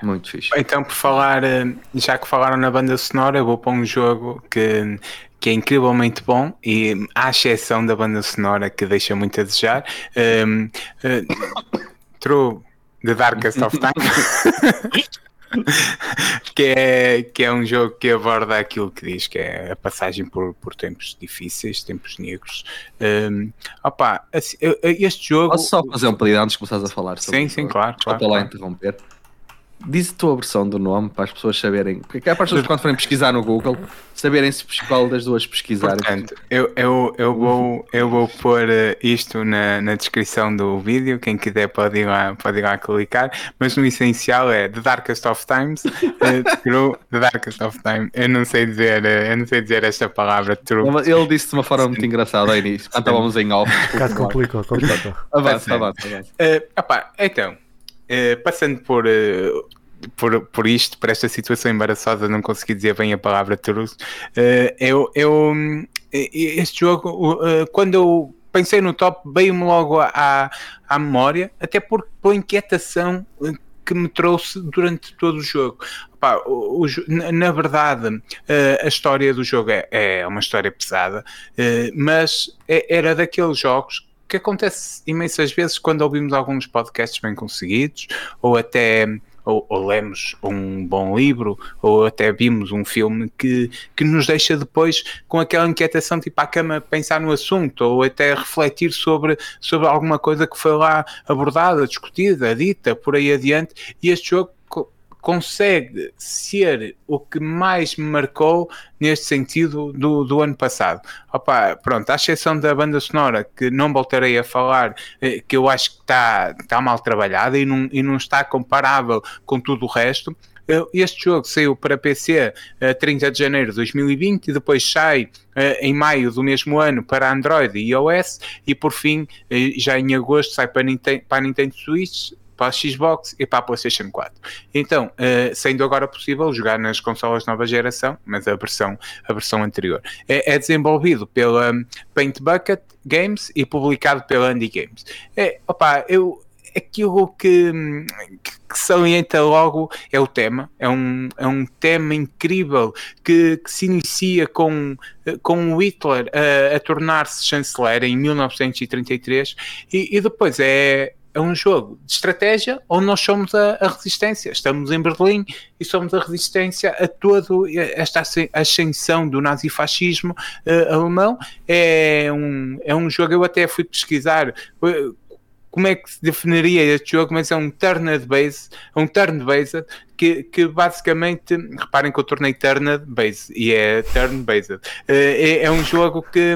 Muito fixe. Então, por falar, eh, já que falaram na banda sonora, eu vou para um jogo que, que é incrivelmente bom e, à exceção da banda sonora que deixa muito a desejar, um, uh, True The Darkest of Time. que, é, que é um jogo que aborda aquilo que diz que é a passagem por, por tempos difíceis, tempos negros. Um, opa, assim, este jogo. Posso só fazer um pedido antes que começares a falar? Sobre sim, sim, claro. Desculpa claro, lá claro. interromper diz a tua versão do nome para as pessoas saberem. Porque é para as pessoas quando forem pesquisar no Google saberem se qual das duas pesquisar. Portanto, eu, eu, eu, vou, eu vou pôr eh, isto na, na descrição do vídeo. Quem quiser pode ir, lá, pode ir lá clicar. Mas no essencial é The Darkest of Times. uh, The Darkest of Time. Eu não sei dizer, eu não sei dizer esta palavra true. Ele disse de uma forma muito engraçada aí nisso. Quando estávamos em off. Um complicou, complicou. Avança, avança, avança. Uh, então, uh, passando por. Uh, por, por isto, por esta situação embaraçosa, não consegui dizer bem a palavra truth. Uh, eu, eu, este jogo, uh, quando eu pensei no top, veio-me logo à, à memória, até por, pela inquietação que me trouxe durante todo o jogo. Pá, o, o, na verdade, uh, a história do jogo é, é uma história pesada, mas é, era daqueles jogos que acontece imensas vezes quando ouvimos alguns podcasts bem conseguidos, ou até ou, ou, lemos um bom livro, ou até vimos um filme que, que nos deixa depois com aquela inquietação, tipo à cama, pensar no assunto, ou até refletir sobre, sobre alguma coisa que foi lá abordada, discutida, dita, por aí adiante. E este jogo consegue ser o que mais me marcou neste sentido do, do ano passado. Opa, pronto, à exceção da banda sonora, que não voltarei a falar, eh, que eu acho que está, está mal trabalhada e não, e não está comparável com tudo o resto. Eh, este jogo saiu para PC a 30 de janeiro de 2020 e depois sai uh, em maio do mesmo ano para Android e iOS e por fim, já em agosto, sai para, Nintendo, para Nintendo Switch para a Xbox e para a PlayStation 4. Então, uh, sendo agora possível jogar nas consolas nova geração, mas a versão, a versão anterior. É, é desenvolvido pela Paint Bucket Games e publicado pela Andy Games. É, opa, eu, aquilo que, que, salienta logo é o tema. É um, é um tema incrível que, que se inicia com, com Hitler a, a tornar-se chanceler em 1933 e, e depois é é um jogo de estratégia onde nós somos a, a, resistência. Estamos em Berlim e somos a resistência a toda esta ascensão do nazifascismo uh, alemão. É um, é um jogo, eu até fui pesquisar uh, como é que se definiria este jogo, mas é um turn-based, é um turn-based que, que basicamente, reparem que eu tornei turn-based e é turn-based. Eh, é, é, um jogo que,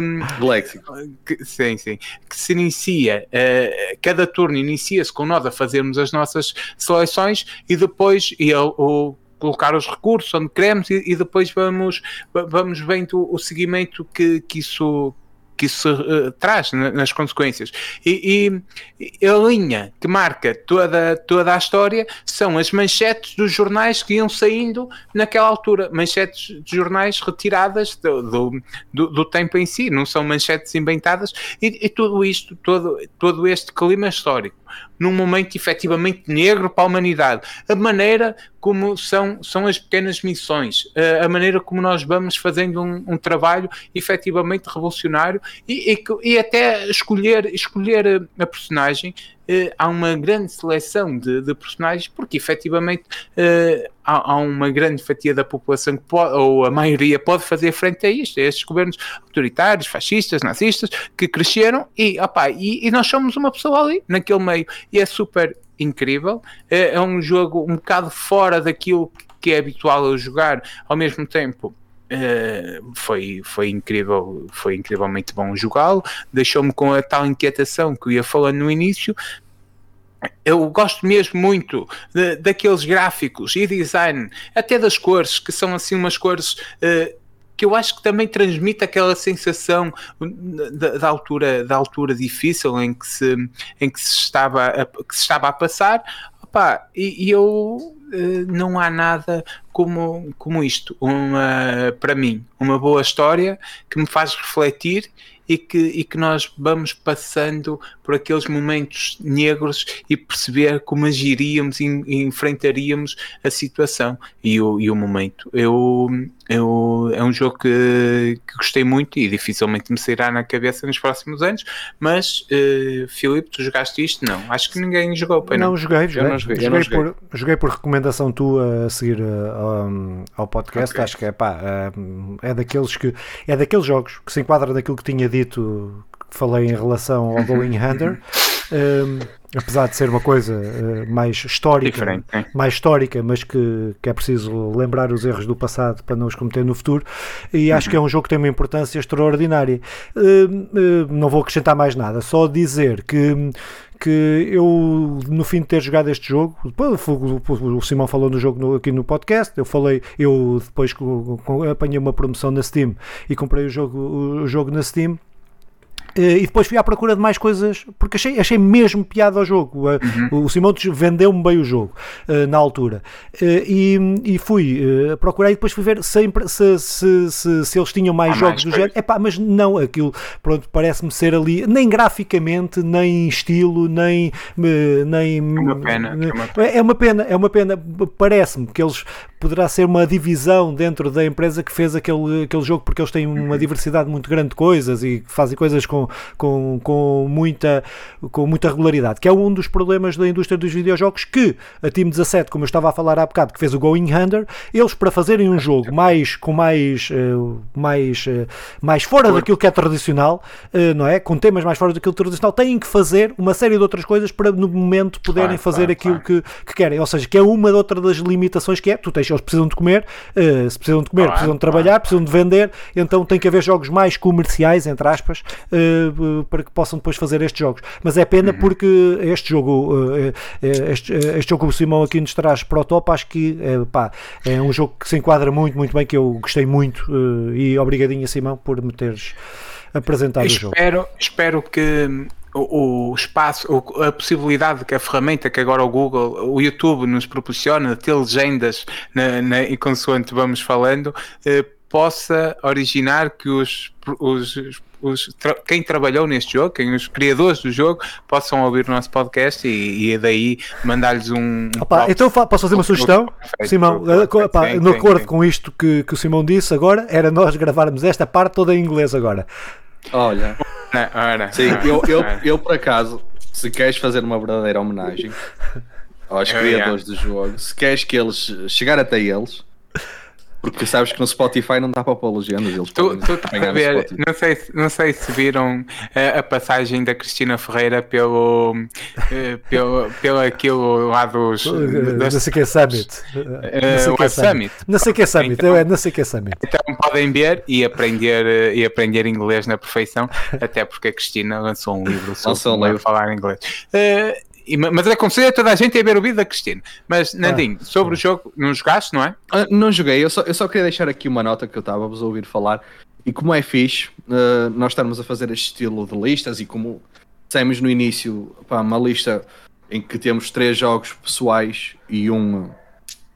que, sim, sim, que se inicia, uh, cada turno inicia-se com nós a fazermos as nossas seleções e depois e o colocar os recursos onde queremos e, e, depois vamos, vamos vendo o seguimento que, que isso que isso uh, traz nas consequências. E, e, a linha que marca toda, toda a história são as manchetes dos jornais que iam saindo naquela altura. Manchetes de jornais retiradas do, do, do, do tempo em si, não são manchetes inventadas. E, e tudo isto, todo, todo este clima histórico num momento efetivamente negro para a humanidade. A maneira como são, são as pequenas missões, a maneira como nós vamos fazendo um, um trabalho efetivamente revolucionário e, e, e, até escolher, escolher a personagem uh, há uma grande seleção de, de personagens, porque efetivamente uh, há, há, uma grande fatia da população que pode, ou a maioria pode fazer frente a isto, a estes governos autoritários, fascistas, nazistas, que cresceram e, opa, e, e nós somos uma pessoa ali, naquele meio, e é super incrível. É, é, um jogo um bocado fora daquilo que é habitual eu jogar, ao mesmo tempo Uh, foi, foi incrível, foi incrivelmente bom jogá-lo, deixou-me com a tal inquietação que eu ia falando no início. Eu gosto mesmo muito de, daqueles gráficos e design, até das cores, que são assim umas cores uh, que eu acho que também transmite aquela sensação da, da, altura, da altura difícil em que se, em que se, estava, a, que se estava a passar. Opa, e, e eu eh, não há nada como, como isto, uma, para mim, uma boa história que me faz refletir e que, e que nós vamos passando por aqueles momentos negros e perceber como agiríamos e, enfrentaríamos a situação e o, e o momento. Eu, eu, é um jogo que, que, gostei muito e dificilmente me sairá na cabeça nos próximos anos, mas uh, Filipe, tu jogaste isto? Não, acho que ninguém jogou. Não, não, joguei, joguei, não joguei, joguei, joguei. Por, joguei por recomendação tua a seguir uh, ao podcast, okay. acho que é pá, uh, é daqueles que é daqueles jogos que se enquadra naquilo que tinha dito que falei em relação ao Going Hunter. Um, apesar de ser uma coisa uh, mais histórica, é? mais histórica, mas que, que é preciso lembrar os erros do passado para não os cometer no futuro. E acho uhum. que é um jogo que tem uma importância extraordinária. Uh, não vou acrescentar mais nada, só dizer que que eu, no fim de ter jogado este jogo, o Simão falou do jogo no, aqui no podcast, eu falei, eu depois apanhei uma promoção na Steam e comprei o jogo, o jogo na Steam e depois fui à procura de mais coisas, porque achei, achei mesmo piada ao jogo. Eh, uhum. O Simão vendeu-me bem o jogo eh, na altura. E, e fui procurar e depois fui ver sempre se, se, se, se eles tinham mais jogos mais do género. Epá, mas não, aquilo pronto, parece-me ser ali, nem graficamente, nem estilo, nem. nem é uma pena. É uma pena, é uma pena. É uma pena. Parece-me que eles poderá ser uma divisão dentro da empresa que fez aquele, aquele jogo, porque eles têm uma uhum. diversidade muito grande de coisas e fazem coisas com, com, com, muita, com muita regularidade, que é um dos problemas da indústria dos videojogos que a Team 17, como eu estava a falar há bocado, que fez o Going Under, eles para fazerem um jogo mais com mais, uh, mais, uh, mais fora daquilo que é tradicional, uh, não é? Com temas mais fora daquilo tradicional, têm que fazer uma série de outras coisas para no momento poderem claro, fazer claro, aquilo claro. Que, que querem. Ou seja, que é uma de outra das limitações que é, tu tens eles precisam de comer, uh, se precisam de comer, precisam de trabalhar, precisam de vender, então tem que haver jogos mais comerciais, entre aspas, uh, para que possam depois fazer estes jogos. Mas é pena uhum. porque este jogo, uh, este, este, jogo que o Simão aqui nos traz para o top, acho que pá, é um jogo que se enquadra muito, muito bem, que eu gostei muito e obrigadinho Simão por me teres apresentado espero, o jogo. Espero que o, o espaço, o, a possibilidade que a ferramenta que agora o Google, o YouTube nos proporciona de ter legendas na, na, e consoante vamos falando, eh, possa originar que os, os, os tra quem trabalhou neste jogo, quem os criadores do jogo, possam ouvir o nosso podcast e, e daí mandar-lhes um. Opa, então posso fazer uma sugestão, perfeito, Simão? Opa, sim, no sim, acordo sim. com isto que, que o Simão disse agora, era nós gravarmos esta parte toda em inglês agora. Olha. Ora, Sim, eu, eu, eu por acaso, se queres fazer uma verdadeira homenagem aos criadores do jogo, se queres que eles chegar até eles, porque sabes que no Spotify não dá para pôr legendas. Eles tu, tu tá a ver, não sei, não sei se viram a, eh, a passagem da Cristina Ferreira pelo, uh, pelo, pelo aquilo lá dos. Não sei que é Summit. Uh, o Summit. Não sei que é Summit. Então, é, não sei que é Summit. Então podem ver e aprender, e aprender inglês na perfeição, até porque a Cristina lançou um livro sobre um falar inglês. Uh, mas aconselho a toda a gente a ver o vídeo da Cristina. Mas, Nandinho, ah, sobre o jogo, não jogaste, não é? Uh, não joguei, eu só, eu só queria deixar aqui uma nota que eu estava a vos ouvir falar. E como é fixe, uh, nós estamos a fazer este estilo de listas e como dissemos no início, pá, uma lista em que temos três jogos pessoais e um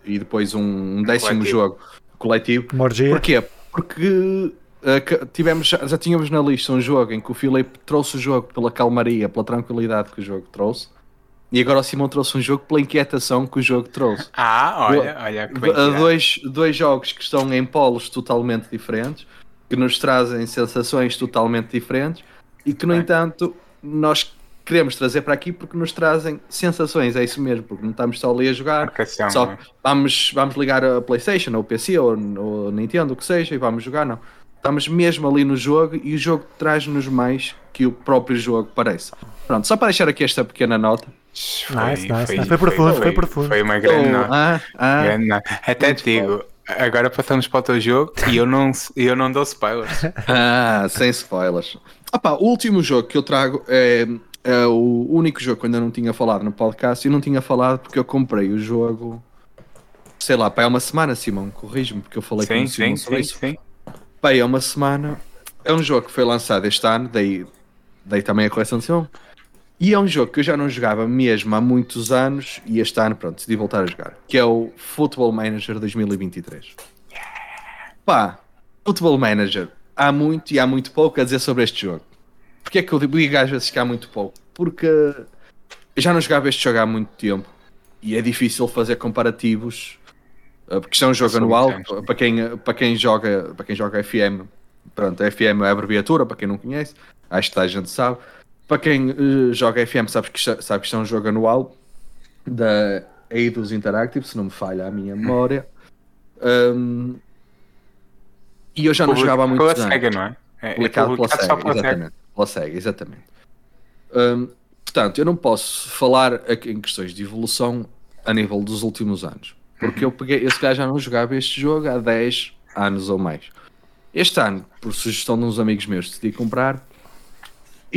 e depois um, um décimo coletivo. jogo coletivo. Morgia. Porquê? Porque uh, tivemos, já, já, tínhamos na lista um jogo em que o Filipe trouxe o jogo pela calmaria, pela tranquilidade que o jogo trouxe. E agora o Simão trouxe um jogo pela inquietação que o jogo trouxe. Ah, olha, olha que bem dois, dois jogos que estão em polos totalmente diferentes, que nos trazem sensações totalmente diferentes e que, no bem. entanto, nós queremos trazer para aqui porque nos trazem sensações, é isso mesmo, porque não estamos só ali a jogar, Marcação, só é? vamos, vamos ligar a Playstation ou o PC ou, ou Nintendo, o que seja, e vamos jogar, não. Estamos mesmo ali no jogo e o jogo traz-nos mais que o próprio jogo parece. Pronto, só para deixar aqui esta pequena nota. Foi, nice, nice, foi, foi, profundo, foi, foi, profundo. Foi uma grande oh, nota. Ah, ah, grande nota. Até te digo, agora passamos para o teu jogo e eu não, eu não dou spoilers. ah, sem spoilers. Opa, o último jogo que eu trago é, é o único jogo que eu ainda não tinha falado no podcast e não tinha falado porque eu comprei o jogo sei lá, pá, é uma semana, Simão, corrijo-me, porque eu falei sim, com o Simão sim, sim, isso. Sim. Pá, é uma semana, é um jogo que foi lançado este ano, daí, daí também a coleção de Simão, e é um jogo que eu já não jogava mesmo há muitos anos e este ano, pronto, decidi voltar a jogar. Que é o Football Manager 2023. Pá, Football Manager. Há muito e há muito pouco a dizer sobre este jogo. Porquê é que eu digo às vezes que há muito pouco? Porque eu já não jogava este jogo há muito tempo e é difícil fazer comparativos eh, porque isto é um jogo anual para quem, para quem joga para quem joga FM pronto, FM é a abreviatura para quem não conhece acho que a gente sabe para quem uh, joga FM, sabe que, sabe que isto é um jogo anual da Eidos Interactive, se não me falha a minha memória. Um, e eu já não jogava há muito tempo. Sega, não é? é publicado pela Sega, exatamente. Pela Sega, exatamente. Um, Portanto, eu não posso falar em questões de evolução a nível dos últimos anos. Porque eu peguei, esse gajo já não jogava este jogo há 10 anos ou mais. Este ano, por sugestão de uns amigos meus, decidi comprar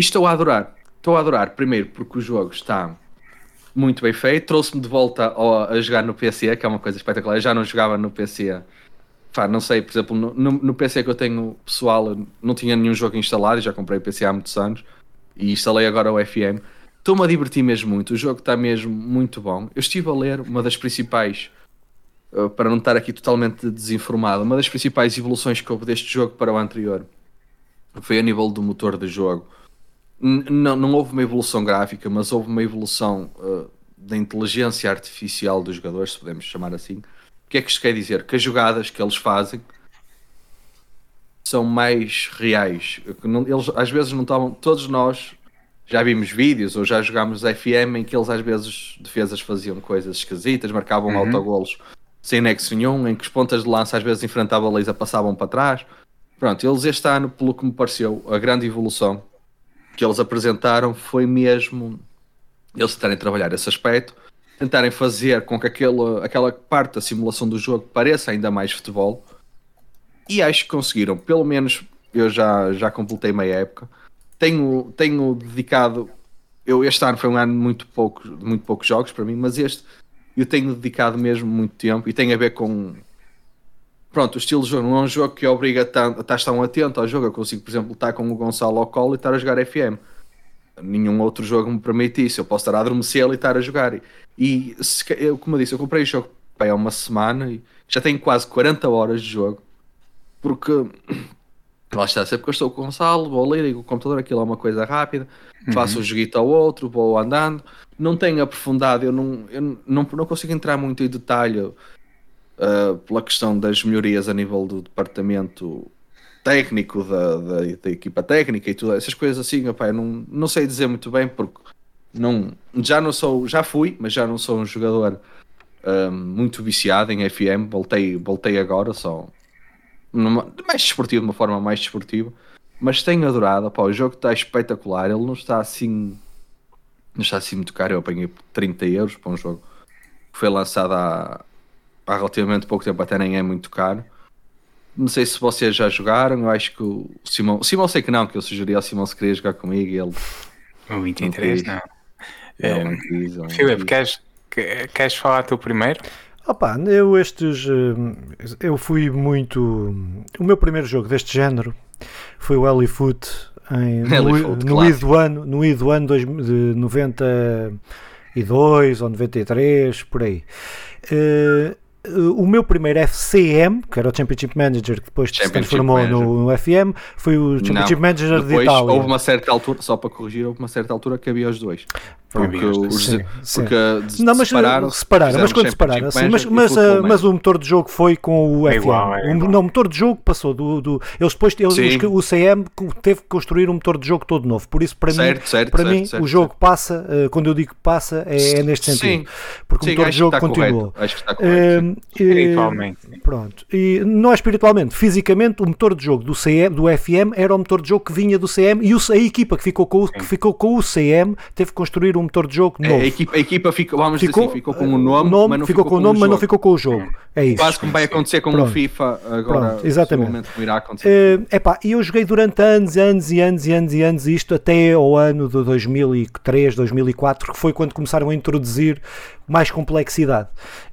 estou a adorar. Estou a adorar, primeiro porque o jogo está muito bem feito, trouxe-me de volta a, a, jogar no PC, que é uma coisa espetacular. Eu já não jogava no PC. Pá, não sei, por exemplo, no, no, no PC que eu tenho pessoal, não tinha nenhum jogo instalado, já comprei PC há muitos anos e instalei agora o FM. Estou-me a divertir mesmo muito, o jogo está mesmo muito bom. Eu estive a ler uma das principais, uh, para não estar aqui totalmente desinformado, uma das principais evoluções que houve deste jogo para o anterior foi a nível do motor do jogo. Não, não houve uma evolução gráfica, mas houve uma evolução uh, da inteligência artificial dos jogadores, se podemos chamar assim. O que é que isto quer dizer? Que as jogadas que eles fazem são mais reais. Eles às vezes não estavam. Todos nós já vimos vídeos ou já jogámos FM em que eles às vezes defesas faziam coisas esquisitas, marcavam uhum. autogolos sem nexo nenhum, em que os pontas de lança às vezes enfrentavam a Leisa passavam para trás. Pronto, eles este ano, pelo que me pareceu, a grande evolução que eles apresentaram foi mesmo eles tentarem trabalhar esse aspecto, tentarem fazer com que aquele, aquela parte da simulação do jogo pareça ainda mais futebol. E acho que conseguiram, pelo menos eu já, já completei meia época tenho, tenho dedicado. Eu, este ano foi um ano muito, pouco, muito poucos jogos para mim, mas este eu tenho dedicado mesmo muito tempo e tem a ver com. Pronto, o estilo de jogo não é um jogo que obriga a estar tão atento ao jogo. Eu consigo, por exemplo, estar com o Gonçalo ao colo e estar a jogar FM. Nenhum outro jogo me permite isso. Eu posso estar a adormecer e estar a jogar. E, se, eu, como eu disse, eu comprei o jogo há uma semana e já tenho quase 40 horas de jogo. Porque Lá está, sempre que eu estou com o Gonçalo, vou ler, ligo o computador, aquilo é uma coisa rápida, uhum. faço um joguito ao outro, vou andando. Não tenho aprofundado, eu não, eu não, não consigo entrar muito em detalhe uh, pela questão das melhorias a nível do departamento técnico, da, da, da equipa técnica e tudo, essas coisas assim, opa, não, não sei dizer muito bem porque não, já não sou, já fui, mas já não sou um jogador uh, muito viciado em FM, voltei, voltei agora só numa, mais desportivo, de uma forma mais desportiva. Mas tenho adorado, pá, o jogo está espetacular, ele não está assim. Não está assim muito caro, eu apanhei 30 euros para um jogo que foi lançado há, há relativamente pouco tempo, até nem é muito caro. Não sei se vocês já jogaram, eu acho que o Simão. O Simão sei que não, que eu sugeri ao Simão se queria jogar comigo e ele. O 23, não. não. É, não quis, Filipe, queres, queres falar tu primeiro? Opa, eu estes. Eh, eu fui muito. O meu primeiro jogo deste género foi o Elifoot em, no, no, I do ano, no I do ano de 92 ou 93, por aí. Uh, o meu primeiro FCM, que era o Championship Manager, que depois se transformou no, no, FM, foi o Championship não, Manager de Itália. Houve uma certa altura, só para corrigir, houve uma certa altura que havia os dois. Porque, os, sim, porque sim. não, mas separaram, separaram mas quando separaram, sim, mas, mas, uh, mas o motor de jogo foi com o é FM. Igual, é igual. Não, o motor de jogo passou do. do eles depois, eles, o CM teve que construir um motor de jogo todo novo. Por isso, para certo, mim, certo, para certo, mim o jogo passa, uh, quando eu digo passa, é, é neste sentido. Porque o motor de jogo continuou. Acho que está correto. Espiritualmente. Pronto. E não é espiritualmente, fisicamente, o motor de jogo do, CM, do FM era o motor de jogo que vinha do CM e o, a equipa que ficou, com, que ficou com o CM teve que construir um motor de jogo é, novo. a equipa, a equipa ficou, vamos ficou, assim, ficou com o nome, nome mas não ficou, ficou com o nome, mas não ficou com o jogo. É isso. Quase como vai acontecer com Pronto. o FIFA agora. Pronto, exatamente. Irá acontecer. Uh, epá, e eu joguei durante anos, anos e anos e anos e anos isto até ao ano de 2003, 2004, que foi quando começaram a introduzir mais complexidade.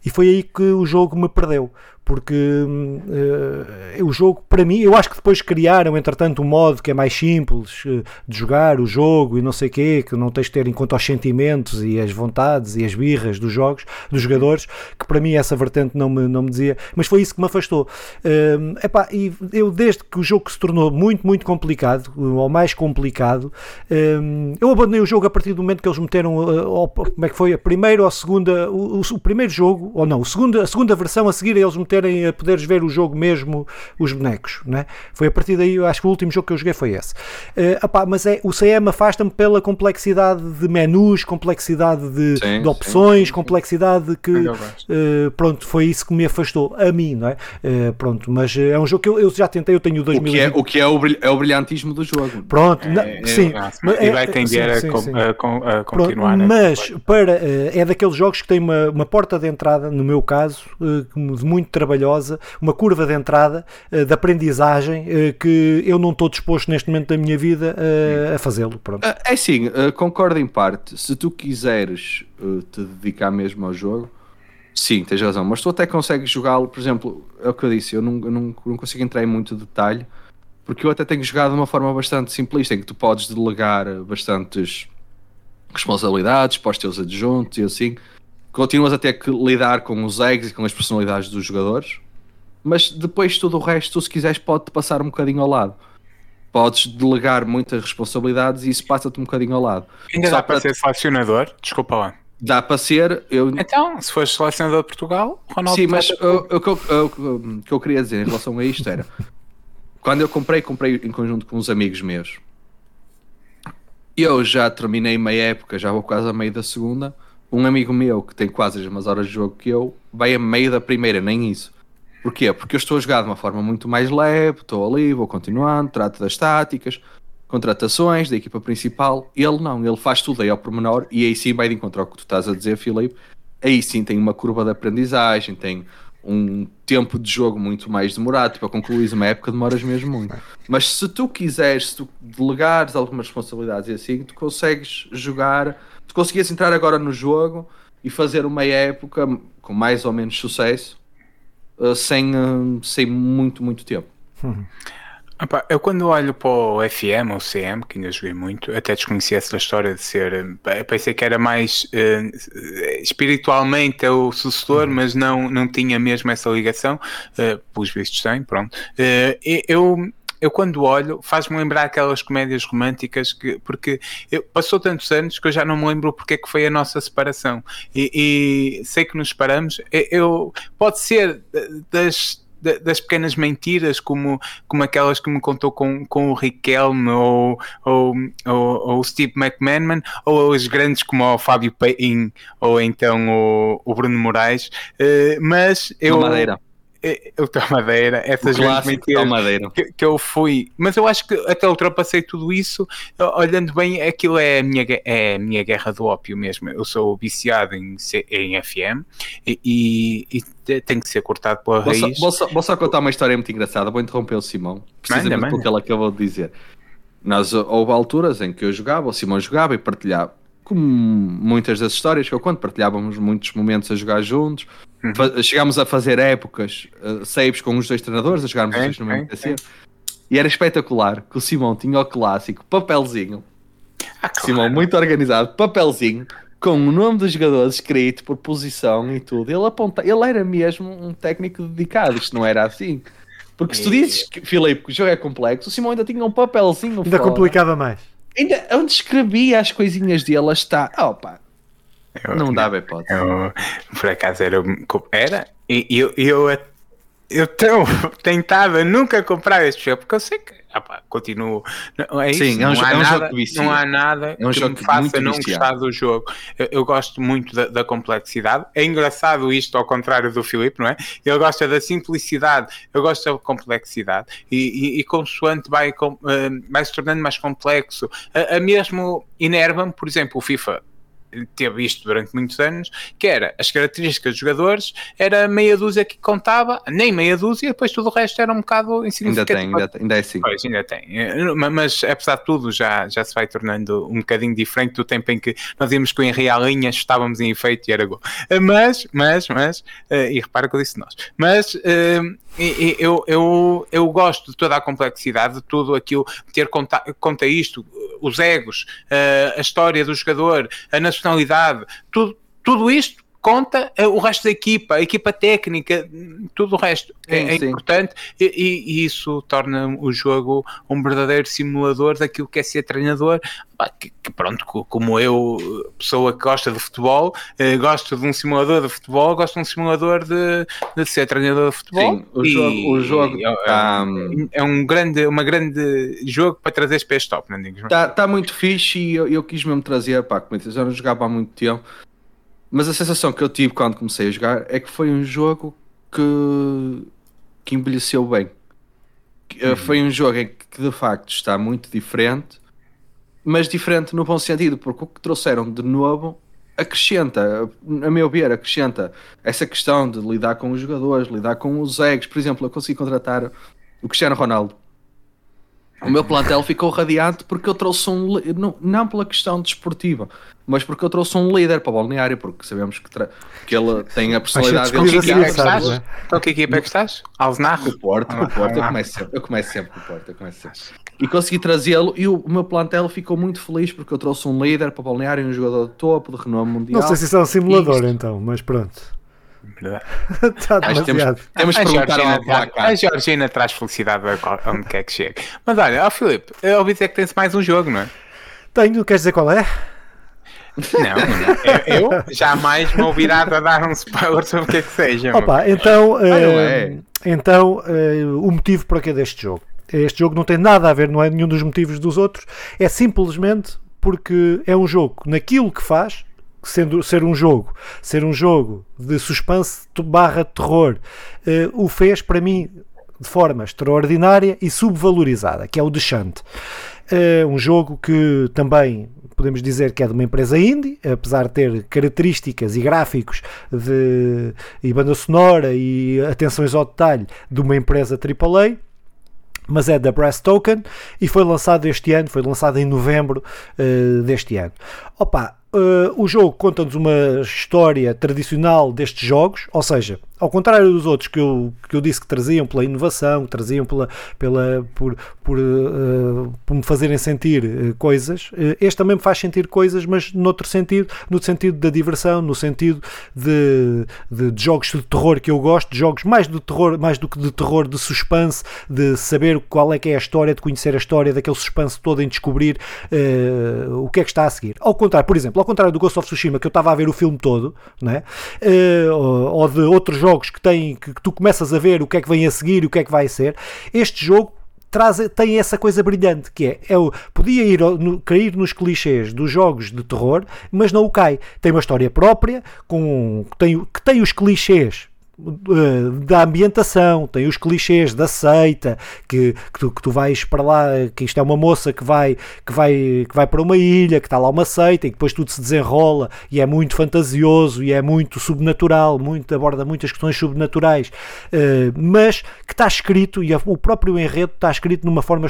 E foi aí que o jogo me perdeu porque uh, o jogo, para mim, eu acho que depois criaram, entretanto, um modo que é mais simples uh, de jogar o jogo e não sei o quê, que não tens de ter em conta os sentimentos e as vontades e as birras dos jogos, dos jogadores, que para mim essa vertente não me, não me dizia, mas foi isso que me afastou. Uh, epá, e eu, desde que o jogo se tornou muito, muito complicado, ou mais complicado, eu abandonei o jogo a partir do momento que eles meteram, como é que foi, a primeira ou a segunda segunda, o, o, primeiro jogo, ou não, o segundo, a segunda versão a seguir eles meterem a poderes ver o jogo mesmo, os bonecos, né? Foi a partir daí, eu acho que o último jogo que eu joguei foi esse. Uh, opá, mas é, o CM afasta-me pela complexidade de menus, complexidade de, sim, de opções, sim. complexidade que, uh, pronto, foi isso que me afastou a mim, não é? Uh, pronto, mas é um jogo que eu, eu já tentei, eu tenho 2000 o que é, o que é o, brilh, é o brilhantismo do jogo. Pronto, é, não, é, sim. É, e vai tender sim, sim, a, a, a, continuar. Pronto, mas para, é daqueles jogos que tem uma, uma porta de entrada, no meu caso, muito trabalhosa, uma curva de entrada de aprendizagem que eu não estou disposto neste momento da minha vida a fazê-lo. Pronto. É sim, concordo em parte. Se tu quiseres te dedicar mesmo ao jogo, sim, tens razão. Mas tu até consegues jogá-lo, por exemplo, é o que eu disse, eu não, não, não consigo entrar em muito detalhe, porque eu até tenho jogado de uma forma bastante simplista, em que tu podes delegar bastantes responsabilidades para os teus adjuntos e assim. Continuas a ter que lidar com os eggs e com as personalidades dos jogadores, mas depois tudo o resto, tu, se quiseres, pode-te passar um bocadinho ao lado. Podes delegar muitas responsabilidades e isso passa-te um bocadinho ao lado. Ainda Só dá para ser selecionador? Desculpa lá. Dá para ser. Eu... Então, se fores selecionador de Portugal, Ronaldo. Sim, mas o que eu queria dizer em relação a isto era. quando eu comprei, comprei em conjunto com uns amigos meus. Eu já terminei meia época, já vou quase a meio da segunda. Um amigo meu que tem quase as mesmas horas de jogo que eu, vai a meio da primeira, nem isso. Porquê? Porque eu estou a jogar de uma forma muito mais leve, estou ali, vou continuando, trato das táticas, contratações da equipa principal. Ele não, ele faz tudo aí ao pormenor e aí sim vai de encontrar o que tu estás a dizer, Filipe. Aí sim tem uma curva de aprendizagem, tem um tempo de jogo muito mais demorado. Para tipo, concluir uma época demoras mesmo muito. Mas se tu quiseres, se tu delegares algumas responsabilidades e assim, tu consegues jogar, tu conseguias entrar agora no jogo e fazer uma época com mais ou menos sucesso uh, sem, uh, sem muito, muito tempo. Uhum. Opa, eu quando olho para o FM ou CM, que ainda joguei muito, até desconhecia essa história de ser. Eh, pensei que era mais uh, espiritualmente o sucessor, uhum. mas não, não tinha mesmo essa ligação. Uh, pelos vistos tem, pronto. Uh, eu, eu quando olho, faz-me lembrar aquelas comédias românticas que, porque eu, passou tantos anos que eu já não me lembro porque é que foi a nossa separação. E, e sei que nos separamos. Eu, pode ser das das pequenas mentiras, como, como aquelas que me contou com, com o Riquelme ou, ou, ou, ou o Steve McManaman, ou as grandes como o Fábio Paim ou então o, o Bruno Moraes. Uh, mas eu. Madeira o Tomadeira, essas grandes mentiras que, que, eu fui, mas eu acho que até ultrapassei tudo isso, olhando bem, aquilo é a minha, é a minha guerra do ópio mesmo. Eu sou viciado em, em FM e, e, e tem que ser cortado pela vou raiz. Só, vou, só, vou só contar uma história muito engraçada, vou interromper o Simão, precisamente manda, porque ele acabou de dizer. Nós, houve alturas em que eu jogava, o Simão jogava e partilhava como muitas das histórias que eu conto, partilhávamos muitos momentos a jogar juntos. Uhum. Chegámos a fazer épocas, uh, saves com os dois treinadores, a jogarmos é, os dois no mesmo é. E era espetacular que o Simão tinha o clássico papelzinho. Ah, claro. Simão muito organizado, papelzinho com o nome dos jogadores escrito por posição e tudo. Ele aponta, ele era mesmo um técnico dedicado, isto não era assim. Porque se tu dizes, que, Filipe, que o jogo é complexo, o Simão ainda tinha um papelzinho. Ainda fora. complicava mais. Ainda onde escrevia as coisinhas dele está. Oh, pá. Eu, não dava hipótese. Eu, por acaso era. Era. E eu, eu, eu, eu tão, tentava nunca comprar este jogo, porque eu sei que opa, continuo. Não, é isso, Sim, é um, não, há é um nada, jogo que não há nada é um que me faça não gostar do jogo. Eu, eu gosto muito da, da, complexidade. É engraçado isto, ao contrário do Filipe, não é? Ele gosta da simplicidade, eu gosto da complexidade. E, e, e consoante vai, com, uh, vai se tornando mais complexo. A, a mesmo enerva-me, por exemplo, o FIFA teve isto durante muitos anos, que era as características dos jogadores, era meia dúzia que contava, nem meia dúzia, e depois tudo o resto era um bocado insignificante. Ainda tem, ainda, ainda é assim. Pois, ainda tem. Eh, mas apesar de tudo, já, já se vai tornando um bocadinho diferente do tempo em que nós íamos com Henri à linha, estávamos em efeito e era gol. Eh, mas, mas, mas, eh, e repara que eu disse nós, mas eu, eu, eu gosto de toda a complexidade, de tudo aquilo, ter conta, conta isto, os egos, a história do jogador, a nacionalidade, tudo, tudo isto conta o resto da equipa, a equipa técnica, tudo o resto é, sim, é importante e, e, isso torna o jogo um verdadeiro simulador daquilo que é ser treinador. Que, que pronto, como eu, pessoa que gosta de futebol, eh, gosto de um simulador de futebol, gosto de um simulador de, de ser treinador de futebol. Sim, o jogo, o jogo é, tá, é, um grande, uma grande jogo para trazer para este top, não Está tá muito fixe e eu, eu quis mesmo trazer, pá, como eu já não jogava há muito tempo mas a sensação que eu tive quando comecei a jogar é que foi um jogo que, que envelheceu bem. Uhum. Foi um jogo em que de facto está muito diferente, mas diferente no bom sentido, porque o que trouxeram de novo acrescenta, a meu ver, acrescenta essa questão de lidar com os jogadores, lidar com os egos. Por exemplo, eu consegui contratar o Cristiano Ronaldo o meu plantel ficou radiante porque eu trouxe um não, não pela questão desportiva, mas porque eu trouxe um líder para o balneário, porque sabemos que, que ele tem a personalidade dele. Que equipa é que estás? Então que equipa é que estás? Alzenarro? O Porto, o Porto, eu começo sempre, eu começo sempre com o Porto, eu começo sempre. E consegui trazê-lo e o, o meu plantel ficou muito feliz porque eu trouxe um líder para o balneário, um jogador de topo, de renome mundial. Não sei se isso é um simulador então, mas pronto. Está demasiado. Temos, temos que perguntar a, a Georgina traz felicidade onde quer que chegue. Mas olha, ó Filipe, eu ouvi dizer que tens mais um jogo, não é? Tenho, queres dizer qual é? Não, não. Eu, eu, jamais me ouvirá a dar um spoiler sobre o que é que seja. Opa, então, ah, é. então uh, o motivo para que deste jogo? Este jogo não tem nada a ver, não é nenhum dos motivos dos outros, é simplesmente porque é um jogo naquilo que faz, sendo ser um jogo, ser um jogo de suspense barra terror, uh, o fez para mim de forma extraordinária e subvalorizada, que é o Shunt. Uh, um jogo que também podemos dizer que é de uma empresa indie, apesar de ter características e gráficos de, e banda sonora e atenções ao detalhe de uma empresa AAA mas é da Brass Token e foi lançado este ano, foi lançado em novembro uh, deste ano. Opa, uh, o jogo conta-nos uma história tradicional destes jogos, ou seja, ao contrário dos outros que eu, que eu disse que traziam pela inovação, que traziam pela, pela, por, por, uh, por me fazerem sentir uh, coisas, uh, este também me faz sentir coisas, mas noutro sentido, no sentido da diversão, no sentido de, de, de, jogos de terror que eu gosto, de jogos mais de terror, mais do que de terror, de suspense, de saber qual é que é a história, de conhecer a história, daquele suspense todo em descobrir o que é que está a seguir. Ao contrário, por exemplo, ao contrário do Ghost of Tsushima, que eu estava a ver o filme todo, né? ou, de outros jogos jogos que, têm, que, que tu começas a ver o que é que vem a seguir, o que é que vai ser, este jogo traz, tem essa coisa brilhante que é, é o, podia ir no, cair nos clichês dos jogos de terror, mas não o cai. Tem uma história própria, com, tem, que tem os clichês da ambientação, tem os clichês da seita, que, que, tu, que tu vais para lá, que isto é uma moça que vai, que vai, que vai para uma ilha, que está lá uma seita e depois tudo se desenrola e é muito fantasioso e é muito subnatural, muito, aborda muitas questões subnaturais, uh, mas que está escrito e o próprio enredo está escrito numa forma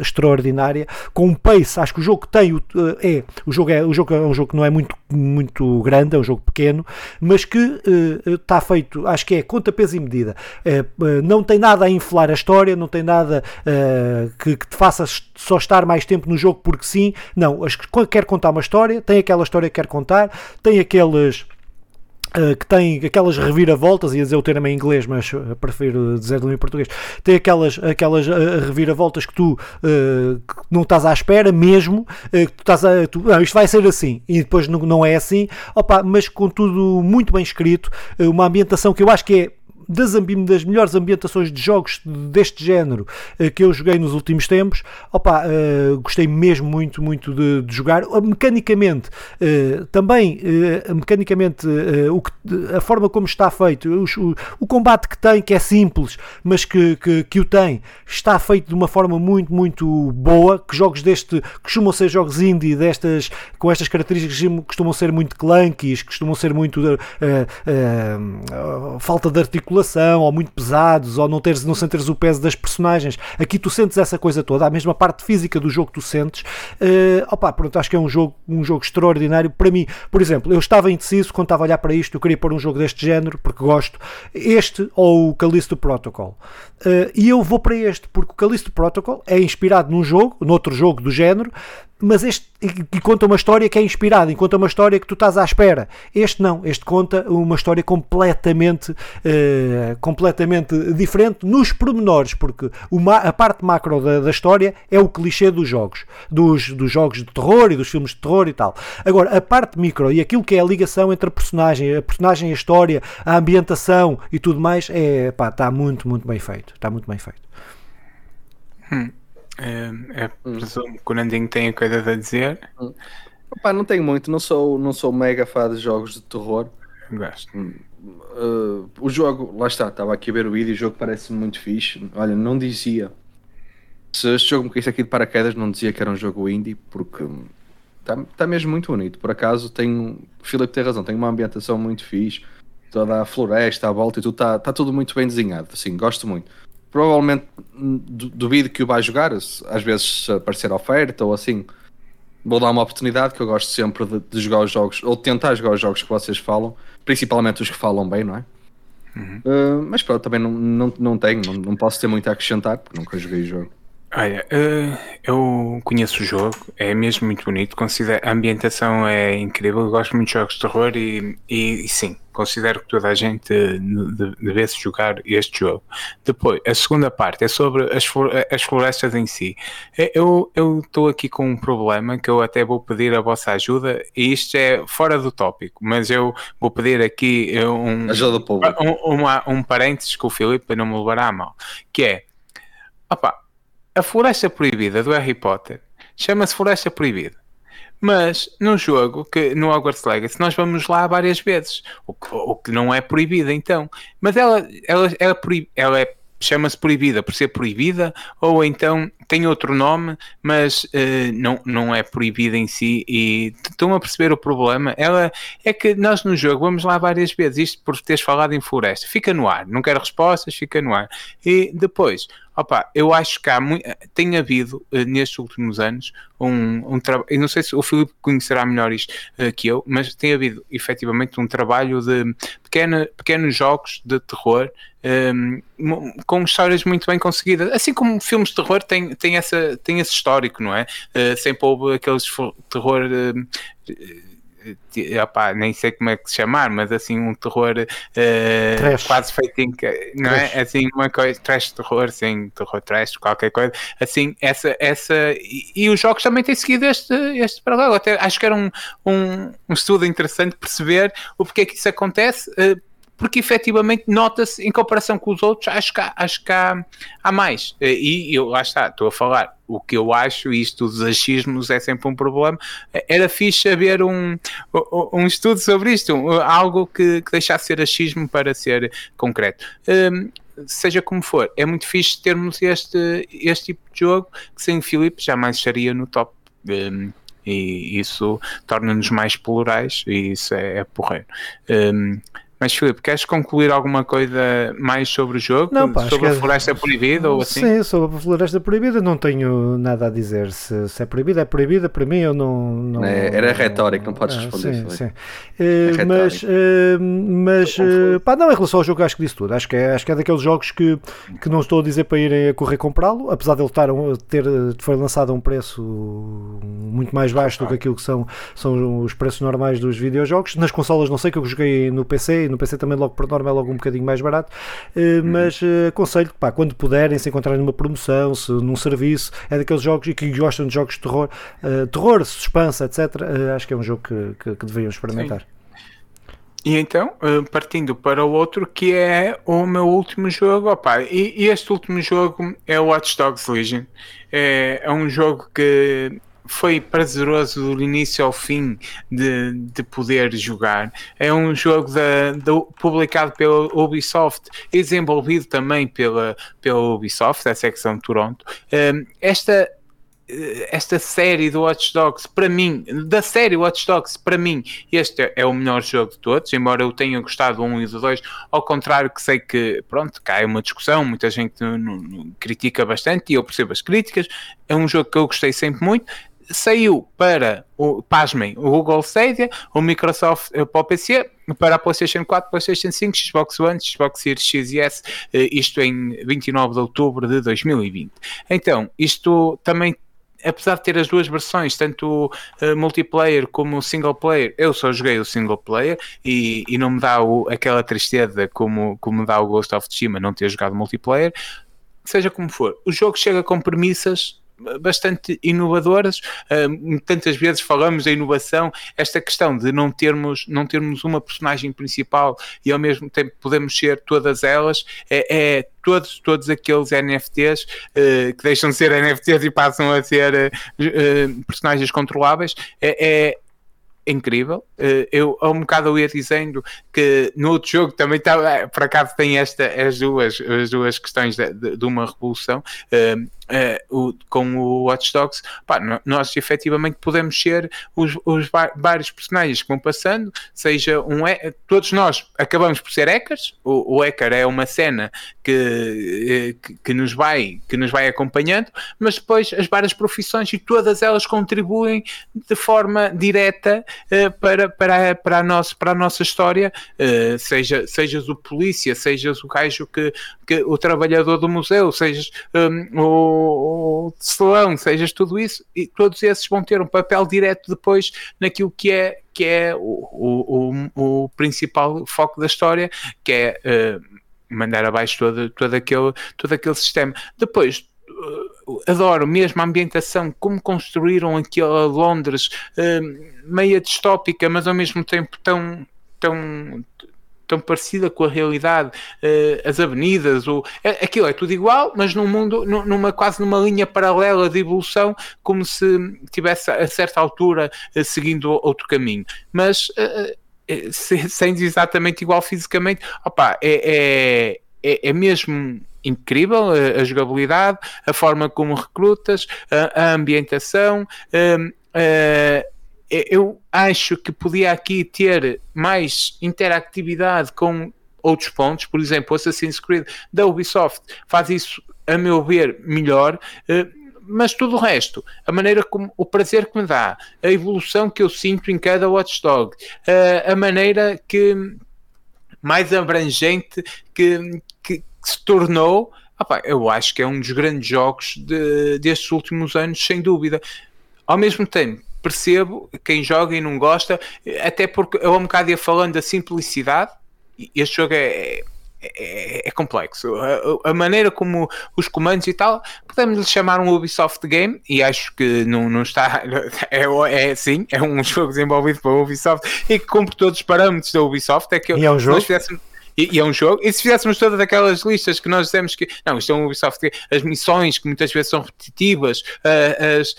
extraordinária, com um pace, acho que o jogo tem, uh, é, o jogo é, o jogo é um jogo que não é muito, muito grande, é um jogo pequeno, mas que está feito, acho que que é conta, peso e medida. É, é, não tem nada a inflar a história, não tem nada que, que, te faça só estar mais tempo no jogo porque sim. Não, quer contar uma história, tem aquela história que quer contar, tem aqueles. Uh, que tem aquelas reviravoltas, ia dizer o termo em inglês, mas prefiro dizer-lo em português. Tem aquelas, aquelas uh, reviravoltas que tu uh, que não estás à espera mesmo, que tu estás a, tu, não, isto vai ser assim, e depois não, não é assim, opa, mas com tudo muito bem escrito, uma ambientação que eu acho que é das, das melhores ambientações de jogos deste género uh, que eu joguei nos últimos tempos. Opa, uh, gostei mesmo muito, muito de, de jogar. Uh, mecanicamente, também, mecanicamente, o que, a forma como está feito, o, o, o, combate que tem, que é simples, mas que, que, que, o tem, está feito de uma forma muito, muito boa. Que jogos deste costumam ser jogos indie, destas, com estas características, costumam ser muito clunkies, costumam ser muito falta de articulação ou muito pesados, ou não, teres, não sentes o peso das personagens. Aqui tu sentes essa coisa toda, a mesma parte física do jogo que tu sentes. Uh, opa, pronto, acho que é um jogo, um jogo extraordinário para mim. Por exemplo, eu estava indeciso quando estava a olhar para isto, eu queria pôr um jogo deste género, porque gosto, este ou o Callisto Protocol. Uh, e eu vou para este, porque o Callisto Protocol é inspirado num jogo, noutro jogo do género, mas este e, conta uma história que é inspirada e conta uma história que tu estás à espera. Este não, este conta uma história completamente, uh, completamente diferente nos pormenores, porque uma, a parte macro da, da, história é o clichê dos jogos, dos, dos jogos de terror e dos filmes de terror e tal. Agora, a parte micro e aquilo que é a ligação entre a personagem, a personagem, a história, a ambientação e tudo mais, é pá, está muito, muito bem feito. Está muito bem feito. Hum. É, é presumo que o Nandinho tem coisas a dizer. Hum. Opa, não tenho muito, não sou, não sou mega fã de jogos de terror. Gosto. Uh, o jogo, lá está, estava aqui a ver o vídeo, o jogo parece muito fixe. Olha, não dizia. Se este jogo me caísse aqui de paraquedas, não dizia que era um jogo indie, porque está tá mesmo muito bonito. Por acaso, tem. O Filipe tem razão, tem uma ambientação muito fixe, toda a floresta à volta e tudo, está tá tudo muito bem desenhado. Assim, gosto muito provavelmente duvido que o vai jogar, às vezes se aparecer oferta ou assim. Vou dar uma oportunidade que eu gosto sempre de, de, jogar os jogos, ou de tentar jogar os jogos que vocês falam, principalmente os que falam bem, não é? Uhum. Uh, mas pronto, também não, não, não tenho, não, não posso ter muito a acrescentar, porque nunca joguei o jogo. Olha, uh, eu conheço o jogo, é mesmo muito bonito, considero, a ambientação é incrível, eu gosto muito de jogos de terror e, e, e sim, considero que toda a gente devesse jogar este jogo. Depois, a segunda parte é sobre as, as florestas em si. É, eu estou aqui com um problema que eu até vou pedir a vossa ajuda, e isto é fora do tópico, mas eu vou pedir aqui um, ajuda um, uma, um parênteses que o Filipe não me levará a mal, que é, opa, a Floresta Proibida do Harry Potter chama-se Floresta Proibida. Mas no jogo, que no Hogwarts Legacy, nós vamos lá várias vezes, o que, o que não é proibida então. Mas ela, ela, ela, ela é chama-se proibida por ser proibida, ou então tem outro nome, mas uh, não, não é proibida em si. E estão a perceber o problema? Ela é que nós no jogo vamos lá várias vezes, isto por teres falado em floresta, fica no ar, não quero respostas, fica no ar. E depois, opa, eu acho que há muito, tem havido uh, nestes últimos anos um, um trabalho, não sei se o Filipe conhecerá melhor isto uh, que eu, mas tem havido efetivamente um trabalho de pequena, pequenos jogos de terror um, com histórias muito bem conseguidas. Assim como filmes de terror têm, têm, essa, têm esse histórico, não é? Uh, sempre houve aqueles terror. Uh, Opá, nem sei como é que se chamar, mas assim um terror uh, quase feito em não é? trash. é? Assim uma coisa, trash terror, sim, terror trash, qualquer coisa, assim, essa, essa e, e os jogos também têm seguido este, este paralelo, até acho que era um, um, um estudo interessante perceber o porquê que isso acontece, uh, porque efetivamente nota-se em comparação com os outros, acho que há, acho que há, há mais. E eu lá está, estou a falar o que eu acho, isto dos achismos é sempre um problema. Era fixe haver um, um estudo sobre isto, algo que, que deixasse ser achismo para ser concreto. Um, seja como for, é muito fixe termos este, este tipo de jogo que sem Filipe jamais estaria no top. Um, e isso torna-nos mais plurais e isso é, é porreiro. Um, mas Filipe, queres concluir alguma coisa mais sobre o jogo? Não, pá, sobre a é... Floresta Proibida ou assim? Sim, sobre a Floresta Proibida não tenho nada a dizer. Se, se é proibida, é proibida. Para mim, eu não. não é, era retórico, não podes ah, responder. Sim, sim. É uh, mas, uh, mas uh, pá, não, em relação ao jogo, acho que disse tudo. Acho que é, acho que é daqueles jogos que, que não estou a dizer para irem a correr comprá-lo, apesar de ele estar, ter, foi lançado a um preço muito mais baixo do que aquilo que são, são os preços normais dos videojogos. Nas consolas, não sei, que eu joguei no PC no PC também logo por norma é logo um bocadinho mais barato, eh, mas uh, aconselho que pá, quando puderem, se encontrarem numa promoção, se num serviço, é daqueles jogos e que gostam de jogos de terror, uh, terror, suspense, etc. Acho que é um jogo que, que, que deveriam experimentar. Sim. E então, partindo para o outro, que é o meu último jogo, opa, e, e este último jogo é o Watch Dogs Legion. É, é um jogo que foi prazeroso do início ao fim de, de poder jogar. É um jogo da, da, publicado pela Ubisoft e desenvolvido também pela, pela Ubisoft, a secção de Toronto. Um, esta esta série do Watch Dogs, para mim, da série Watch Dogs, para mim, este é o melhor jogo de todos, embora eu tenha gostado do 1 e do 2, ao contrário que sei que, pronto, cai uma discussão, muita gente critica bastante e eu percebo as críticas, é um jogo que eu gostei sempre muito, saiu para o, pasmem, o Google Stadia, o Microsoft uh, para o PC, para a PlayStation 4, PlayStation 5, Xbox One, Xbox Series X e S, uh, isto em 29 de outubro de 2020. Então, isto também apesar de ter as duas versões, tanto uh, multiplayer como single player, eu só joguei o single player e, e não me dá o, aquela tristeza como, como me dá o Ghost of Tsushima não ter jogado multiplayer. Seja como for, o jogo chega com premissas bastante inovadoras. Uh, tantas vezes falamos da inovação, esta questão de não termos, não termos uma personagem principal e ao mesmo tempo podemos ser todas elas, é, é todos, todos aqueles NFTs uh, que deixam de ser NFTs e passam a ser uh, personagens controláveis, é, é incrível. Eu há um bocado eu ia dizendo que no outro jogo também está, por acaso tem esta, as duas, as duas questões de, de uma revolução. Eh, uh, o, com o Watch Dogs, pá, nós efetivamente podemos ser os, os, vários personagens que vão passando, seja um. Todos nós acabamos por ser hackers, o, o hacker é uma cena que, que, que, nos vai, que nos vai acompanhando, mas depois as várias profissões e todas elas contribuem de forma direta uh, para, para, para, a nossa, para a nossa história, uh, seja, sejas o polícia, sejas o gajo que, que o trabalhador do museu, sejas um, o ou Salão, sejas tudo isso, e todos esses vão ter um papel direto depois naquilo que é, que é o, o, o, o principal foco da história, que é uh, mandar abaixo todo, todo, aquele, todo aquele sistema. Depois, uh, adoro mesmo a ambientação, como construíram aquela Londres uh, meia distópica, mas ao mesmo tempo tão, tão tão parecida com a realidade, uh, as avenidas, ou, é, aquilo é tudo igual, mas num mundo, numa, quase numa linha paralela de evolução, como se tivesse a certa altura uh, seguindo outro caminho. Mas uh, sendo exatamente igual fisicamente, opa, é, é, é, é mesmo incrível a, a, jogabilidade, a forma como recrutas, a, a ambientação. Eu acho que podia aqui ter mais interatividade com outros pontos, por exemplo, Assassin's Creed da Ubisoft faz isso, a meu ver, melhor. Eh, mas tudo o resto, a maneira como o prazer que me dá, a evolução que eu sinto em cada watchdog, a, a maneira que mais abrangente que, que, que se tornou, opa, eu acho que é um dos grandes jogos de, destes últimos anos, sem dúvida. Ao mesmo tempo, percebo quem joga e não gosta, até porque eu um bocado ia falando da simplicidade, este jogo é, é, é complexo. A, a, maneira como os comandos e tal, podemos lhe chamar um Ubisoft Game, e acho que não, não está. É, é sim, é um jogo desenvolvido pela Ubisoft e que cumpre todos os parâmetros da Ubisoft. É que e é um jogo. E, e, é um jogo. E se fizéssemos todas aquelas listas que nós dizemos que não, isto é um Ubisoft, as missões que muitas vezes são repetitivas, uh, as,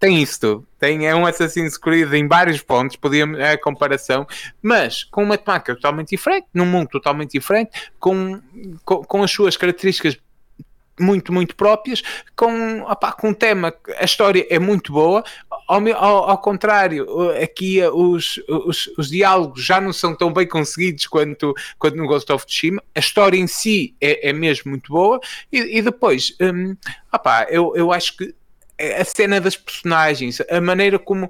tem isso tudo. Tem, é um Assassin's Creed em vários pontos, podíamos é a comparação, mas com uma temática totalmente diferente, num mundo totalmente diferente, com, com, com as suas características muito, muito próprias, com, opá, com um tema, a história é muito boa, ao, ao, ao contrário, aqui os, os, os, diálogos já não são tão bem conseguidos quanto, quanto no Ghost of Tsushima, a história em si é, é mesmo muito boa, e, e depois, hum, opá, eu, eu acho que a cena das personagens, a maneira como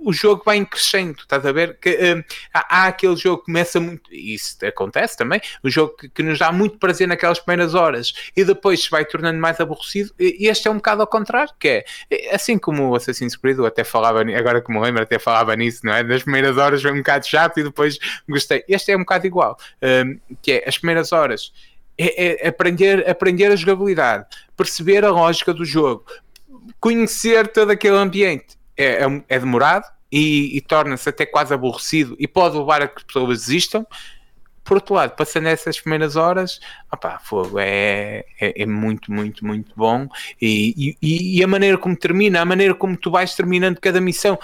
o jogo vai crescendo, estás a ver? Que, uh, há, há, aquele jogo que começa muito, isso acontece também, o jogo que, que, nos dá muito prazer naquelas primeiras horas e depois se vai tornando mais aborrecido, e este é um bocado ao contrário, que é, é assim como o Assassin's Creed, eu até falava, agora que me lembro, até falava nisso, não é? Das primeiras horas foi um bocado chato e depois gostei. Este é um bocado igual, uh, que é as primeiras horas. É, é aprender, aprender a jogabilidade, perceber a lógica do jogo, conhecer todo aquele ambiente é, é, é demorado e, e torna-se até quase aborrecido e pode levar a que as pessoas desistam. Por outro lado, passando essas primeiras horas, opá, fogo, é, é, é, muito, muito, muito bom. E, e, e, a maneira como termina, a maneira como tu vais terminando cada missão,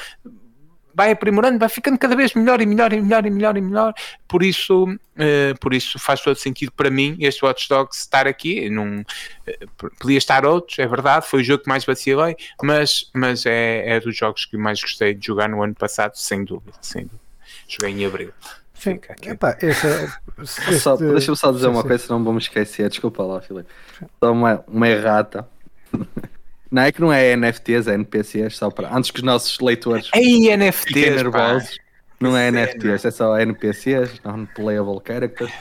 vai aprimorando, vai ficando cada vez melhor e melhor e melhor e melhor e melhor. Por isso, uh, por isso faz todo sentido para mim este Watch Dogs estar aqui. Num, uh, podia estar outros, é verdade, foi o jogo que mais vacilei, mas, mas é, é dos jogos que mais gostei de jogar no ano passado, sem dúvida, sem dúvida. Joguei em abril. Sim. Epá, esse, este... Deixa-me só dizer sim, uma sim. coisa, senão vamos esquecer. Desculpa lá, Filipe. Só uma, uma errata. Não é que não é NFTs, é NPCs, só para antes que os nossos leitores fiquem NFTs, nervosos. Não é NFTs, é só NPCs, non-playable characters.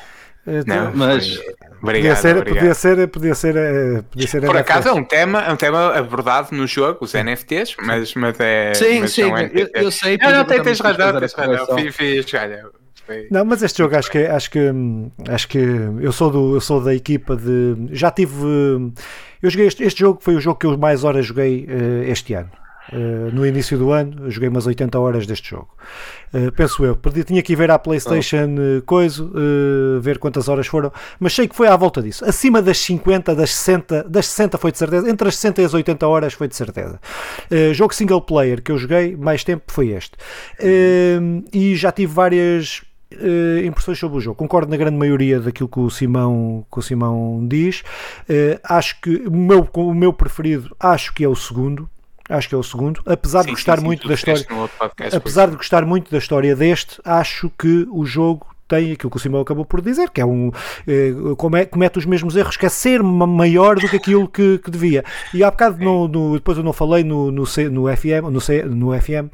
Não, mas, Obrigado, podia ser, obrigado. Podia ser, podia ser, eh, podia ser Por acaso é um tema, é um tema abordado no jogo, os NFTs, mas, mas é. Sim, mas sim, eu, eu, sei. Não, não, tens razão, tens razão. Fiz, Não, mas este jogo acho que acho que acho que eu sou do eu sou da equipa de já tive eu joguei este, este jogo foi o jogo que eu mais horas joguei uh, este ano. Uh, no início do ano, joguei umas 80 horas deste jogo. Uh, penso eu, perdi, tinha que ir ver à PlayStation oh. coisa, ver quantas horas foram, mas sei que foi à volta disso. Acima das 50, das 60, das 60 foi de certeza, entre as 60 e as 80 horas foi de certeza. jogo single player que eu joguei mais tempo foi este. e já tive várias uh, impressões sobre o jogo. Concordo na grande maioria daquilo que o Simão, que o Simão diz. Uh, acho que o meu, o meu preferido, acho que é o segundo. Acho que é o segundo, apesar sim, de gostar sim, muito da história, apesar de gostar muito da história deste, acho que o jogo tem aquilo que o Simão acabou por dizer, que é um eh, comete os mesmos erros, que é ser maior do que aquilo que, que devia. E há bocado, no, no, depois eu não falei no, no, C, no FM, no, C, no FM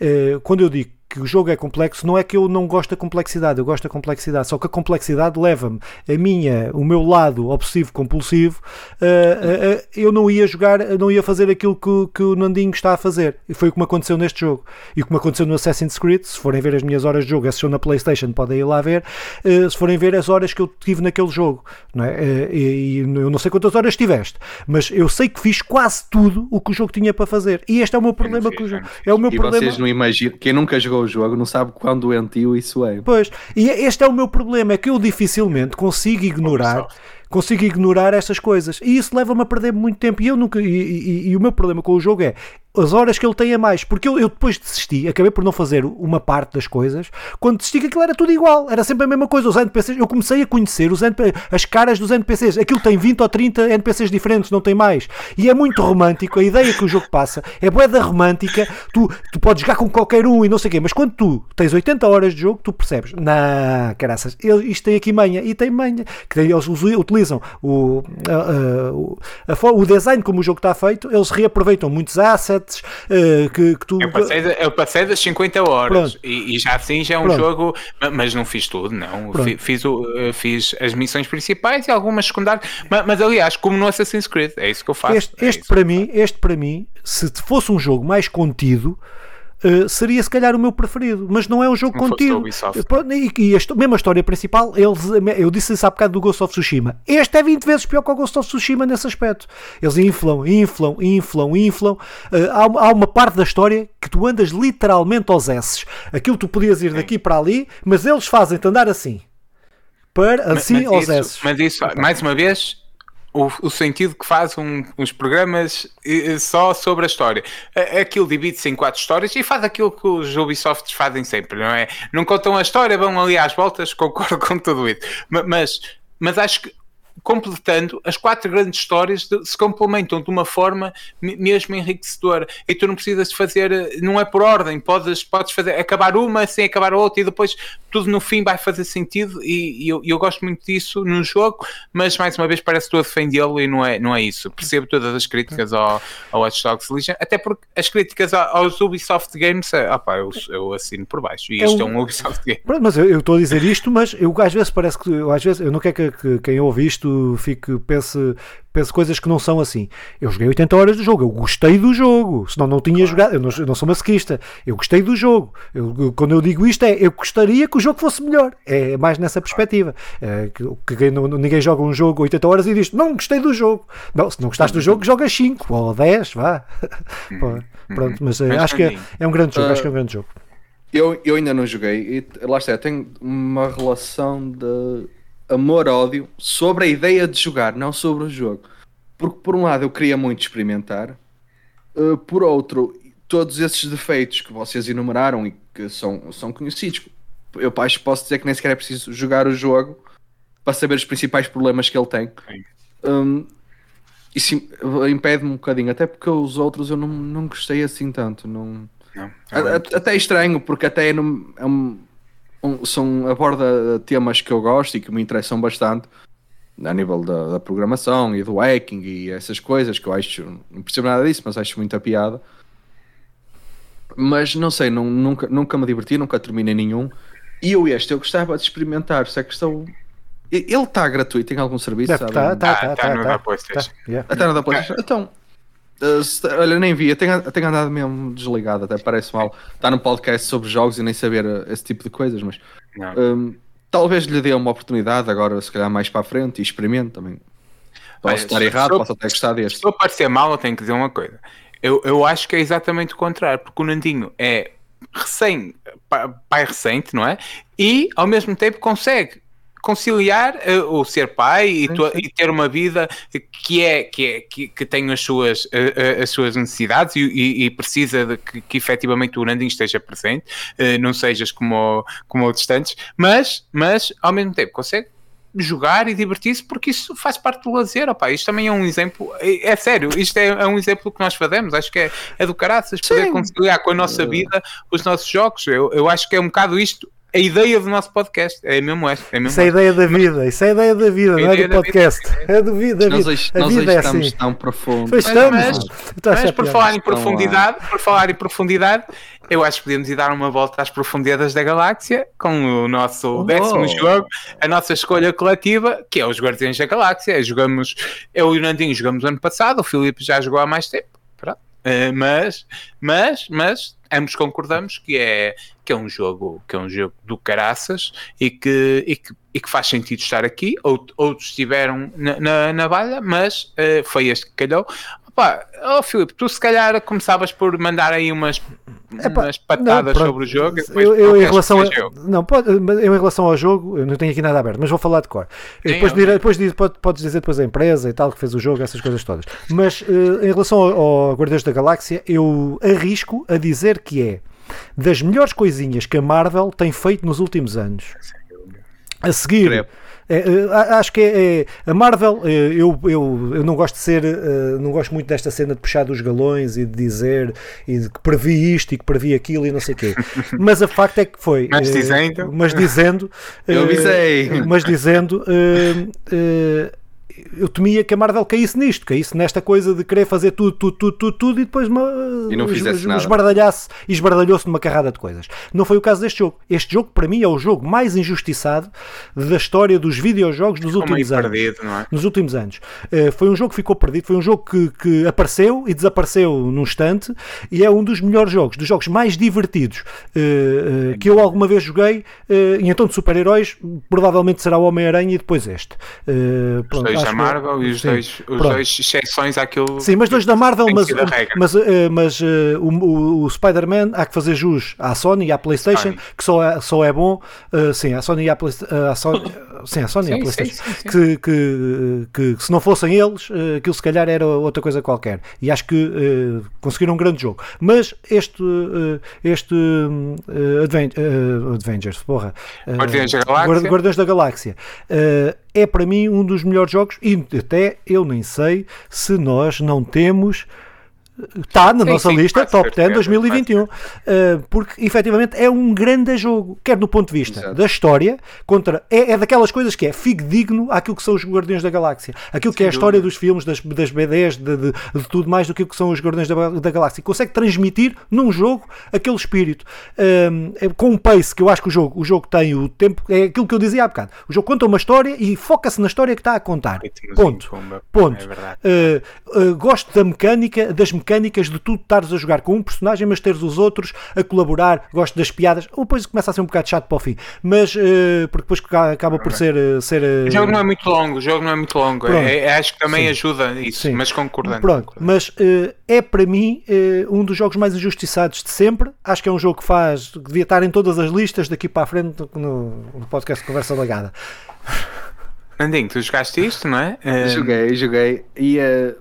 eh, quando eu digo que o jogo é complexo, não é que eu não gosto da complexidade, eu gosto da complexidade, só que a complexidade leva-me a minha, o meu lado obsessivo compulsivo, uh, uh, uh, eu não ia jogar, não ia fazer aquilo que, que, o Nandinho está a fazer. E foi o que me aconteceu neste jogo. E o que me aconteceu no Assassin's Creed, se forem ver as minhas horas de jogo, esse jogo na Playstation, podem ir lá ver, se forem ver as horas que eu tive naquele jogo. Não é? e, eu não sei quantas horas tiveste, mas eu sei que fiz quase tudo o que o jogo tinha para fazer. E este é o meu problema com o jogo. É o meu e problema. vocês não imaginam, quem nunca jogou o jogo não sabe quão doentio isso é. Pois, e este é o meu problema, é que eu dificilmente consigo ignorar consigo ignorar estas coisas e isso leva-me a perder muito tempo e eu nunca e, e, e, o meu problema com o jogo é as horas que ele tem a mais, porque eu, eu, depois desisti, acabei por não fazer uma parte das coisas, quando desisti que aquilo era tudo igual, era sempre a mesma coisa, os NPCs, eu comecei a conhecer os NPCs, as caras dos NPCs, aquilo tem 20 ou 30 NPCs diferentes, não tem mais, e é muito romântico, a ideia que o jogo passa é boeda romântica, tu, tu podes jogar com qualquer um e não sei o quê, mas quando tu tens 80 horas de jogo, tu percebes, na caraças, isto tem aqui manha, e tem manha, que eles utilizam o, a, a, a, o design como o jogo está feito, eles reaproveitam muitos assets, uh, que, que, tu. Eu passei, eu passei das 50 horas e, e, já assim já é um Pronto. jogo, mas não fiz tudo, não. Fiz, uh, fiz as missões principais e algumas secundárias, mas, mas, aliás, como no Assassin's Creed, é isso que eu faço. Este, este é para mim, este para mim, se fosse um jogo mais contido uh, seria se calhar o meu preferido, mas não é um jogo contido. E, e a, mesmo a história principal, eles, eu disse isso há bocado do Ghost of Tsushima. Este é 20 vezes pior que o Ghost of Tsushima nesse aspecto. Eles inflam, inflam, inflam, inflam. Uh, há, há, uma parte da história que tu andas literalmente aos S. Aquilo tu podias ir daqui para ali, mas eles fazem-te andar assim. Para assim aos S. Mas isso, mais uma vez, o, o, sentido que faz um, uns programas só sobre a história. Aquilo divide-se em quatro histórias e faz aquilo que os Ubisoft fazem sempre, não é? Não contam a história, vão ali às voltas, concordo com tudo isso. Mas, mas acho que completando, as quatro grandes histórias se complementam de uma forma mesmo enriquecedora. E tu não precisas de fazer, não é por ordem, podes, podes fazer, acabar uma sem acabar a outra e depois tudo no fim vai fazer sentido. E, e eu, eu, gosto muito disso no jogo, mas mais uma vez parece que estou a defendê-lo e não é, não é isso. Percebo todas as críticas ao, ao Watch Dogs Legion, até porque as críticas aos Ubisoft Games, ah, pá, eu, eu assino por baixo. E é isto é um, é um Ubisoft Game. mas eu, eu estou a dizer isto, mas eu às vezes parece que, eu, às vezes, eu não quero que, que quem ouve isto isto fique, pense, pense coisas que não são assim. Eu joguei 80 horas do jogo, eu gostei do jogo, senão não tinha claro. jogado, eu não, eu não sou masoquista, eu gostei do jogo. Eu, quando eu digo isto é, eu gostaria que o jogo fosse melhor. É mais nessa perspectiva. É, que, que não, ninguém joga um jogo 80 horas e diz, não gostei do jogo. Não, se não gostaste do jogo, joga 5 ou 10, vá. Uhum. Pronto, mas, mas acho que é, é, um grande jogo, uh, acho que é um grande jogo. Eu, eu ainda não joguei e lá está, tenho uma relação de amor-ódio sobre a ideia de jogar, não sobre o jogo. Porque, por um lado, eu queria muito experimentar, uh, por outro, todos esses defeitos que vocês enumeraram e que são, são conhecidos, eu acho que posso dizer que nem sequer é preciso jogar o jogo para saber os principais problemas que ele tem. Um, isso impede-me um bocadinho, até porque os outros eu não, não gostei assim tanto. Não... não é até é estranho, porque até é, num, é um, são, aborda temas que eu gosto e que me interessam bastante a nível da, da, programação e do hacking e essas coisas que eu acho, não percebo nada disso, mas acho muita piada. Mas não sei, não, nunca, nunca me diverti, nunca terminei nenhum. E eu este, eu gostava de experimentar, se a questão Ele está gratuito em algum serviço? Está, está, está. Está no da PlayStation. No da PlayStation. Então, olha, nem vi. Eu tenho, tenho andado mesmo desligado, até parece mal. Está num podcast sobre jogos e nem saber uh, esse tipo de coisas, mas um, talvez lhe dê uma oportunidade agora, se calhar mais para a frente e experimente também. Posso Olha, estar errado, posso até gostar deste. Se eu parecer mal, eu tenho que dizer uma coisa. Eu, eu acho que é exatamente o contrário, porque o Nandinho é recém, pai recente, não é? E ao mesmo tempo consegue conciliar uh, o ser pai e, sim, sim. e, ter uma vida que é que, é, que, que tem as suas, uh, as suas necessidades e, e, e precisa de que, que efetivamente o Nandinho esteja presente, uh, não sejas como, como distantes, mas, mas ao mesmo tempo consegue jogar e divertir-se porque isso faz parte do lazer, opa, isto também é um exemplo, é, é sério, isto é, é, um exemplo que nós fazemos, acho que é, é do caraças poder conciliar com a nossa vida os nossos jogos, eu, eu acho que é um bocado isto, a ideia do nosso podcast. É mesmo esta. É mesmo isso é a ideia da vida. Isso é a ideia da vida, não é do podcast. É do vida. Nós hoje, a nós vida hoje é estamos assim. tão profundos. Pois estamos. Mas, mas por falar em profundidade, por falar em profundidade, eu acho que podemos ir dar uma volta às profundidades da galáxia com o nosso oh. décimo jogo, a nossa escolha coletiva, que é os Guardiões da Galáxia. Jogamos, eu e o Nandinho jogamos ano passado, o Filipe já jogou há mais tempo. Uh, mas, mas, mas ambos concordamos que é, que é um jogo que é um jogo do caraças e que, e que, e que faz sentido estar aqui. Outros estiveram na, na, na balha, mas uh, foi este que calhou. Opa, oh Filipe, tu se calhar começavas por mandar aí umas, Epá, umas patadas não, sobre o jogo. Eu, eu em relação a, não, pode, eu em relação ao jogo, eu não tenho aqui nada aberto, mas vou falar de cor. Sim, depois, eu... depois diz, pode, podes dizer depois a empresa e tal que fez o jogo, essas coisas todas. Mas uh, em relação ao, ao Guardiões da Galáxia, eu arrisco a dizer que é das melhores coisinhas que a Marvel tem feito nos últimos anos. A seguir. Creio é, é, acho que é, é, a Marvel, é, eu, eu, eu não gosto de ser, uh, não gosto muito desta cena de puxar dos galões e de dizer e de que previ isto e que previ aquilo e não sei o quê. Mas a facto é que foi. Mas uh, dizendo. Mas dizendo. eu avisei. Mas dizendo eu temia que a Marvel caísse nisto, caísse nesta coisa de querer fazer tudo, tudo, tudo, tudo, tudo e depois uma, e não fizesse nada. esbardalhasse e esbardalhou-se numa carrada de coisas. Não foi o caso deste jogo. Este jogo, para mim, é o jogo mais injustiçado da história dos videojogos dos últimos anos. Perdido, é? Nos últimos anos. Uh, foi um jogo que ficou perdido, foi um jogo que, que apareceu e desapareceu num instante e é um dos melhores jogos, dos jogos mais divertidos uh, uh, que eu alguma vez joguei. e então de super-heróis, provavelmente será o Homem-Aranha e depois este. pronto, da Marvel e os, dois, os dois exceções àquilo. Sim, mas dois da Marvel, mas, mas, uh, mas uh, o, o Spider-Man há que fazer jus à Sony e à PlayStation, Sony. que só é, só é bom. Uh, sim, à Sony e à, Play, à Sony, sim, à Sony sim, e à PlayStation. Sim, sim, que, que, que, que, se não fossem eles, aquilo se calhar era outra coisa qualquer. E acho que conseguiram um grande jogo. Mas este, este Avengers, porra, Guardiões da Galáxia, Guardiões da Galáxia é para mim um dos melhores jogos e até eu nem sei se nós não temos Está na sim, nossa sim, lista Top 10 2021, uh, porque efetivamente é um grande jogo, quer do ponto de vista Exato. da história, contra é, é, daquelas coisas que é digno àquilo que são os Guardiões da Galáxia, aquilo que é a história dos filmes, das, das BDs, de, de, de, tudo mais do que, que são os Guardiões da, da Galáxia. Consegue transmitir num jogo aquele espírito uh, com um pace que eu acho que o jogo, o jogo tem o tempo, é aquilo que eu dizia há bocado. O jogo conta uma história e foca-se na história que está a contar. Ponto. Ponto. É uh, gosto da mecânica, das mecânicas mecânicas de tu estares a jogar com um personagem, mas teres os outros a colaborar, gosto das piadas, ou depois começa a ser um bocado chato para o fim, mas uh, porque depois acaba por ser. Eh, ser uh, o jogo não é muito longo, o jogo não é muito longo, é, é, acho que também Sim. ajuda isso, Sim. mas concordando. Pronto, mas uh, é para mim um dos jogos mais injustiçados de sempre. Acho que é um jogo que faz, que devia estar em todas as listas daqui para a frente no, no podcast Conversa Legada. Andinho, tu jogaste isto, não é? Joguei, joguei. E uh,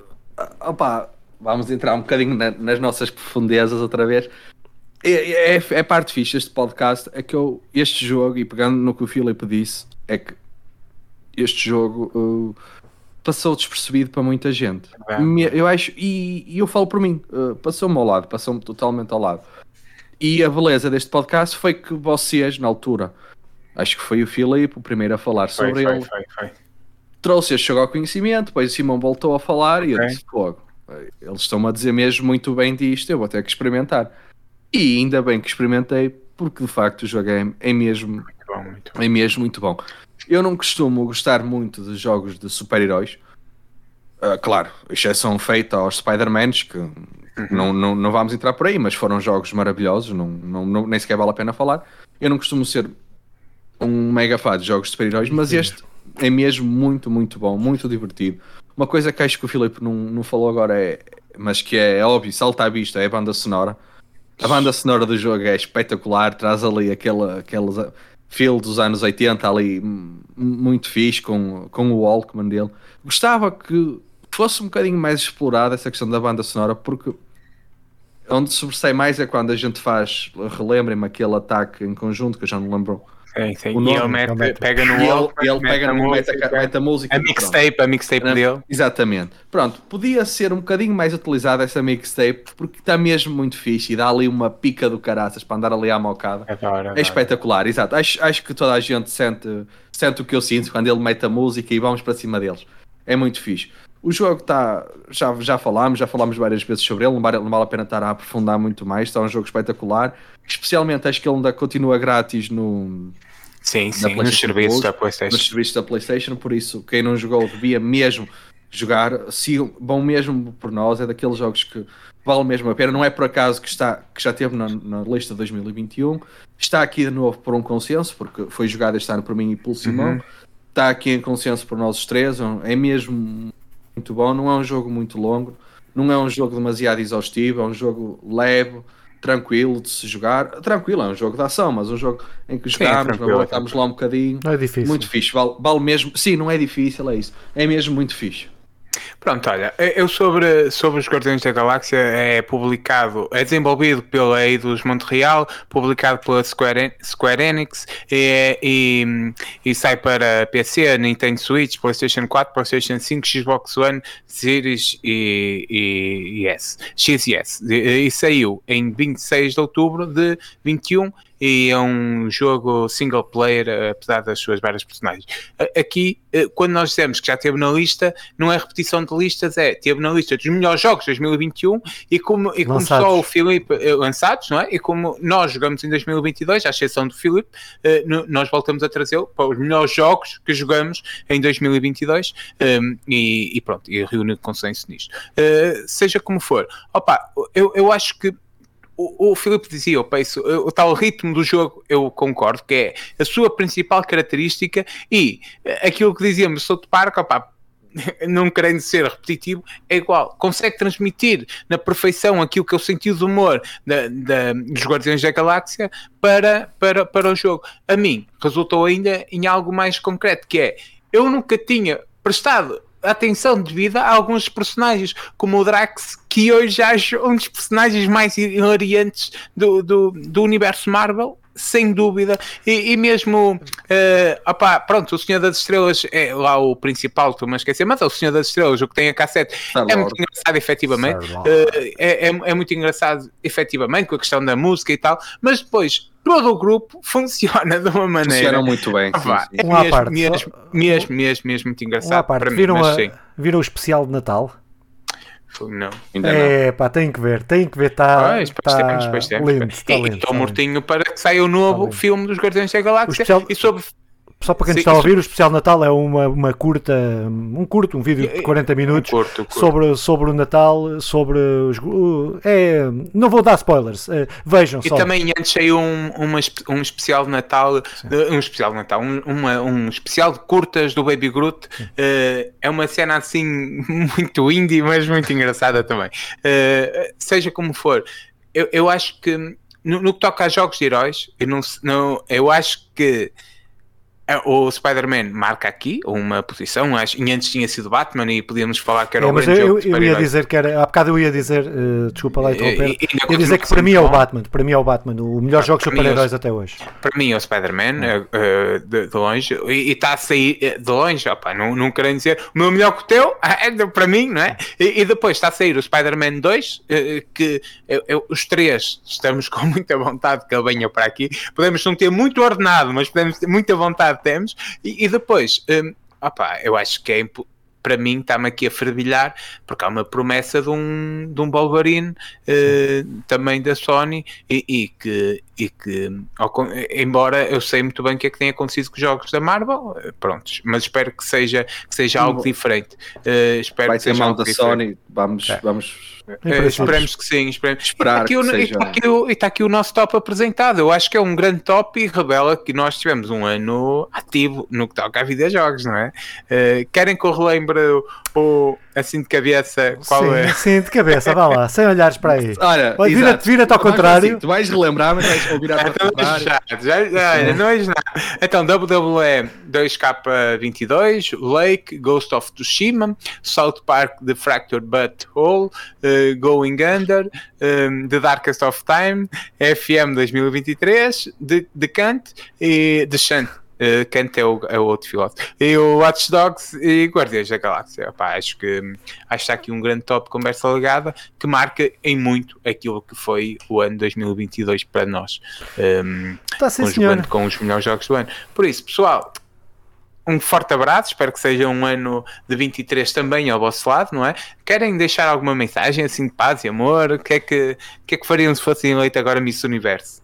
opa, vamos entrar um bocadinho na, nas nossas profundezas outra vez. É, é, é, parte fixe este podcast. É que eu, este jogo, e pegando no que o Filipe disse, é que este jogo uh, passou despercebido para muita gente. É. Eu acho, e, e, eu falo por mim, uh, passou-me ao lado, passou-me totalmente ao lado. E a beleza deste podcast foi que vocês, na altura, acho que foi o Filipe o primeiro a falar foi, sobre foi, ele. Foi, trouxe este jogo ao conhecimento, depois o Simão voltou a falar e eu disse: Fogo, eles estão-me a dizer mesmo muito bem disto, eu vou ter que experimentar. E ainda bem que experimentei, porque de facto o jogo é, é mesmo, muito bom, muito bom. É mesmo muito bom. Eu não costumo gostar muito de jogos de super-heróis. Uh, claro, exceção feita aos Spider-Mans, que uhum. não, não, não vamos entrar por aí, mas foram jogos maravilhosos, não, não, não, nem sequer vale a pena falar. Eu não costumo ser um mega fã de jogos de super-heróis, mas este é mesmo muito, muito bom, muito divertido. Uma coisa que acho que o Filipe não, não falou agora é, mas que é, é óbvio, salta à vista, é a banda sonora. A banda sonora do jogo é espetacular, traz ali aquele, aqueles feel dos anos 80 ali muito fixe com, com o Walkman dele. Gostava que fosse um bocadinho mais explorada essa questão da banda sonora, porque onde sobressai mais é quando a gente faz, relembrem-me aquele ataque em conjunto, que eu já não lembro Sim, sim. O e ele mete, pega no wall, ele, ele pega no mete, mete a música. A mixtape, a mixtape dele. Exatamente. Pronto, podia ser um bocadinho mais utilizada essa mixtape porque está mesmo muito fixe e dá ali uma pica do caraças para andar ali à mocada. É, é espetacular, exato. Acho, acho que toda a gente sente, sente o que eu sinto quando ele mete a música e vamos para cima deles. É muito fixe. O jogo está. Já, já falámos, já falámos várias vezes sobre ele, não vale, não vale a pena estar a aprofundar muito mais. Está um jogo espetacular. Especialmente acho que ele ainda continua grátis no. Sim, sim, nos serviços da PlayStation. Nos serviços da PlayStation, por isso, quem não jogou devia mesmo jogar. Se bom mesmo por nós, é daqueles jogos que vale mesmo a pena. Não é por acaso que, está, que já teve na, na lista de 2021. Está aqui de novo por um consenso, porque foi jogado este ano por mim e pelo Simão. Uhum. Está aqui em consenso por nós os três. É mesmo muito bom, não é um jogo muito longo, não é um jogo demasiado exaustivo, é um jogo leve, tranquilo de se jogar. Tranquilo, é um jogo de ação, mas um jogo em que jogamos, é lá um bocadinho. Não é difícil. Muito fixe, vale, vale mesmo. Sim, não é difícil, é isso. É mesmo muito fixe. Pronto, olha, eu sobre, sobre os Guardiões da Galáxia é publicado, é desenvolvido pela Eidos Montreal, publicado pela Square, Square Enix e, e, e, sai para PC, Nintendo Switch, PlayStation 4, PlayStation 5, Xbox One, Series e, e, e S, X e S. E, e saiu em 26 de outubro de 21 e é um jogo single player, apesar das suas várias personagens. Aqui, eh, quando nós dizemos que já teve na lista, não é repetição de listas, é teve na lista dos melhores jogos de 2021 e como, e como só o Filipe eh, lançados, não é? E como nós jogamos em 2022, à exceção do Filipe, eh, nós voltamos a trazê-lo para os melhores jogos que jogamos em 2022 ehm, e, e pronto, e reúne consenso nisto. Seja como for, opa, eu, eu acho que o, o Filipe dizia, o pace, o, tal ritmo do jogo, eu concordo, que é a sua principal característica e aquilo que dizíamos, South Park, opa, não querendo ser repetitivo, é igual. Consegue transmitir na perfeição aquilo que é o sentido do humor da, da, dos Guardiões da Galáxia para, para, para o jogo. A mim, resultou ainda em algo mais concreto, que é, eu nunca tinha prestado atenção devida a alguns personagens, como o Drax, que hoje acho um dos personagens mais hilariantes do, do, do universo Marvel, sem dúvida, e, e mesmo uh, opá, pronto, o Senhor das Estrelas é lá o principal, estou-me a esquecer, mas é o Senhor das Estrelas, o que tem a cassete, é muito engraçado efetivamente, uh, é, é, é, muito engraçado efetivamente com a questão da música e tal, mas depois todo o grupo funciona de uma maneira. Funciona muito bem. sim, sim. É mesmo, parte, mesmo, mesmo, mesmo, mesmo, muito engraçado. Parte, para viram, mim, a, viram o especial de Natal? Não. Ainda é, não. pá, tem que ver, tem que ver, está tá temos, temos, lindo, tá lindo, e estou tá mortinho para que saia o novo tá filme dos Guardiões da Galáxia especial... e sobre só para quem Sim, está a ouvir, o especial de Natal é uma, uma curta, um curto, um vídeo de 40 minutos um curto, curto. Sobre, sobre o Natal, sobre os. É, não vou dar spoilers, é, vejam e só. E também antes saiu um, uma, um especial de Natal, um especial de Natal, um, uma, um especial de curtas do Baby Groot. Uh, é uma cena assim muito indie, mas muito engraçada também. Uh, seja como for, eu, eu acho que no, no que toca a jogos de heróis, eu, não, não, eu acho que é, o Spider-Man marca aqui uma posição, acho, e antes tinha sido Batman e podíamos falar que era é, o grande eu, jogo eu, eu ia dizer que era, há bocado eu ia dizer, uh, desculpa lá interromper, eu ia dizer que para mim é o Batman, para mim é o Batman, o melhor jogo de super-heróis até hoje. Para mim é o Spider-Man, uh, de, de, longe, e está a sair de longe, opa, não, não querendo dizer o meu melhor que o teu, é para mim, não é? E, e depois está a sair o Spider-Man 2, uh, que eu, os três estamos com muita vontade que ele venha para aqui, podemos não ter muito ordenado, mas podemos ter muita vontade temos, e, e depois, um, opa, eu acho que é para mim está-me aqui a fervilhar, porque há uma promessa de um, de um Wolverine uh, também da Sony e, e, que, e que, embora eu sei muito bem o que é que tem acontecido com os jogos da Marvel, eh, prontos, mas espero que seja, que seja algo diferente. Uh, espero Vai que seja algo da diferente. Sony, vamos, é. vamos é, esperemos que sim, esperemos. Esperar e está aqui, o, está aqui o nosso top apresentado. Eu acho que é um grande top e revela que nós tivemos um ano ativo no que toca a videojogos, não é? Uh, querem que eu relembre o, assim de cabeça qual sim, é? Sim, de cabeça, vá lá, sem olhares para aí. Olha, vira-te vira ao contrário. Assim, tu vais relembrar, mas vais ouvir então, contrário. Já, já, já, não é nada. Então, WWE 2K22, Lake, Ghost of Tsushima, South Park The Fractured But Whole, uh, Going Under, um, The Darkest of Time, FM 2023, The, The Cant e The Shunt. Uh, Kant é o, é o outro filósofo. E o Watch Dogs e Guardiões da Galáxia. Epá, acho que acho que está aqui um grande top de conversa legada que marca em muito aquilo que foi o ano 2022 para nós. Um, tá conjugando com os melhores jogos do ano. Por isso, pessoal, um forte abraço, espero que seja um ano de 23 também ao vosso lado, não é? Querem deixar alguma mensagem assim de paz e amor? O que é que, que, é que fariam se fossem eleito agora Miss Universo?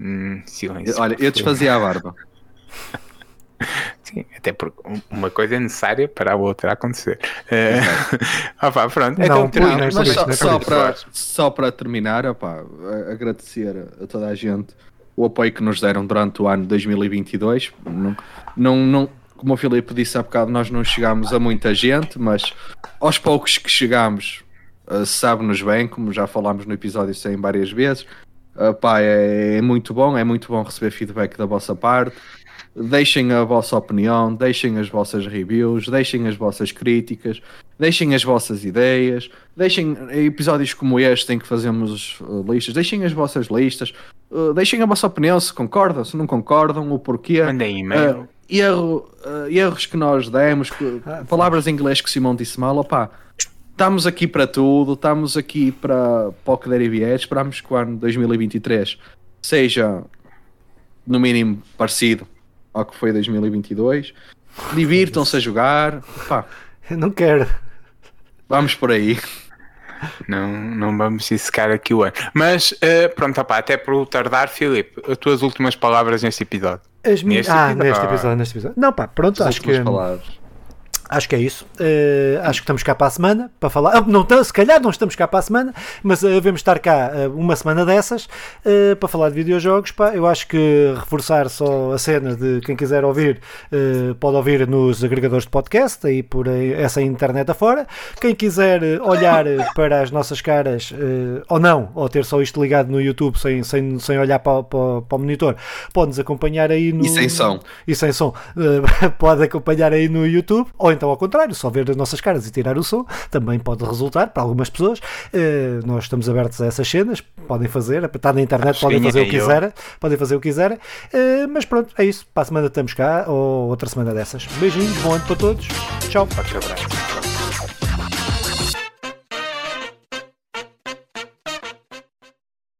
Hum, silêncio. Olha, eu desfazia a barba. Sim, até porque uma coisa é necessária para a outra acontecer. Uh, opa, pronto. Não, então, não, mas só, só, para, só para terminar, opa, agradecer a toda a gente o apoio que nos deram durante o ano de 2022. Não, não, não, como o Filipe disse há bocado, nós não chegámos a muita gente, mas aos poucos que chegámos, uh, sabe-nos bem, como já falámos no episódio 100 várias vezes. Uh, pá, é, é, muito bom, é muito bom receber feedback da vossa parte. Deixem a vossa opinião, deixem as vossas reviews, deixem as vossas críticas, deixem as vossas ideias, deixem episódios como este em que fazemos uh, listas, deixem as vossas listas, uh, deixem a vossa opinião se concordam, se não concordam, o porquê. Mandem e-mail. Erro, erros que nós demos, que, ah, palavras em inglês que Simão disse mal, opá, estamos aqui para tudo, estamos aqui para, para o que der e vier, esperamos que o ano 2023 seja no mínimo parecido ao que foi 2022. Divirtam-se a jogar. Pá. Eu não quero. Vamos por aí. Não, não vamos dissecar aqui o ano. Mas uh, pronto, opa, até por tardar, Filipe, as tuas últimas palavras neste episódio. As minhas... Ah, episódio. neste episódio, neste episódio. Não, pá, pronto, as acho que. Palavras. Acho que é isso. Uh, acho que estamos cá para a semana para falar. Ah, não, se calhar não estamos cá para a semana, mas uh, devemos estar cá uh, uma semana dessas uh, para falar de videojogos. Pá. Eu acho que reforçar só a cena de quem quiser ouvir, pode ouvir nos agregadores de podcast, aí por essa internet afora. Quem quiser olhar para as nossas caras, ou não, ou ter só isto ligado no YouTube sem, sem, sem olhar para, para, para o monitor, pode nos acompanhar aí no. E sem som. E sem som. pode acompanhar aí no YouTube, ou então ao contrário, só ver as nossas caras e tirar o som também pode resultar para algumas pessoas. Uh, nós estamos abertos a essas cenas, podem fazer, está na internet, podem fazer o que quiserem, podem fazer o que quiserem. Uh, mas pronto, é isso. Para a semana estamos cá, ou outra semana dessas. Beijinhos, bom ano para todos. Tchau. Forte abraço.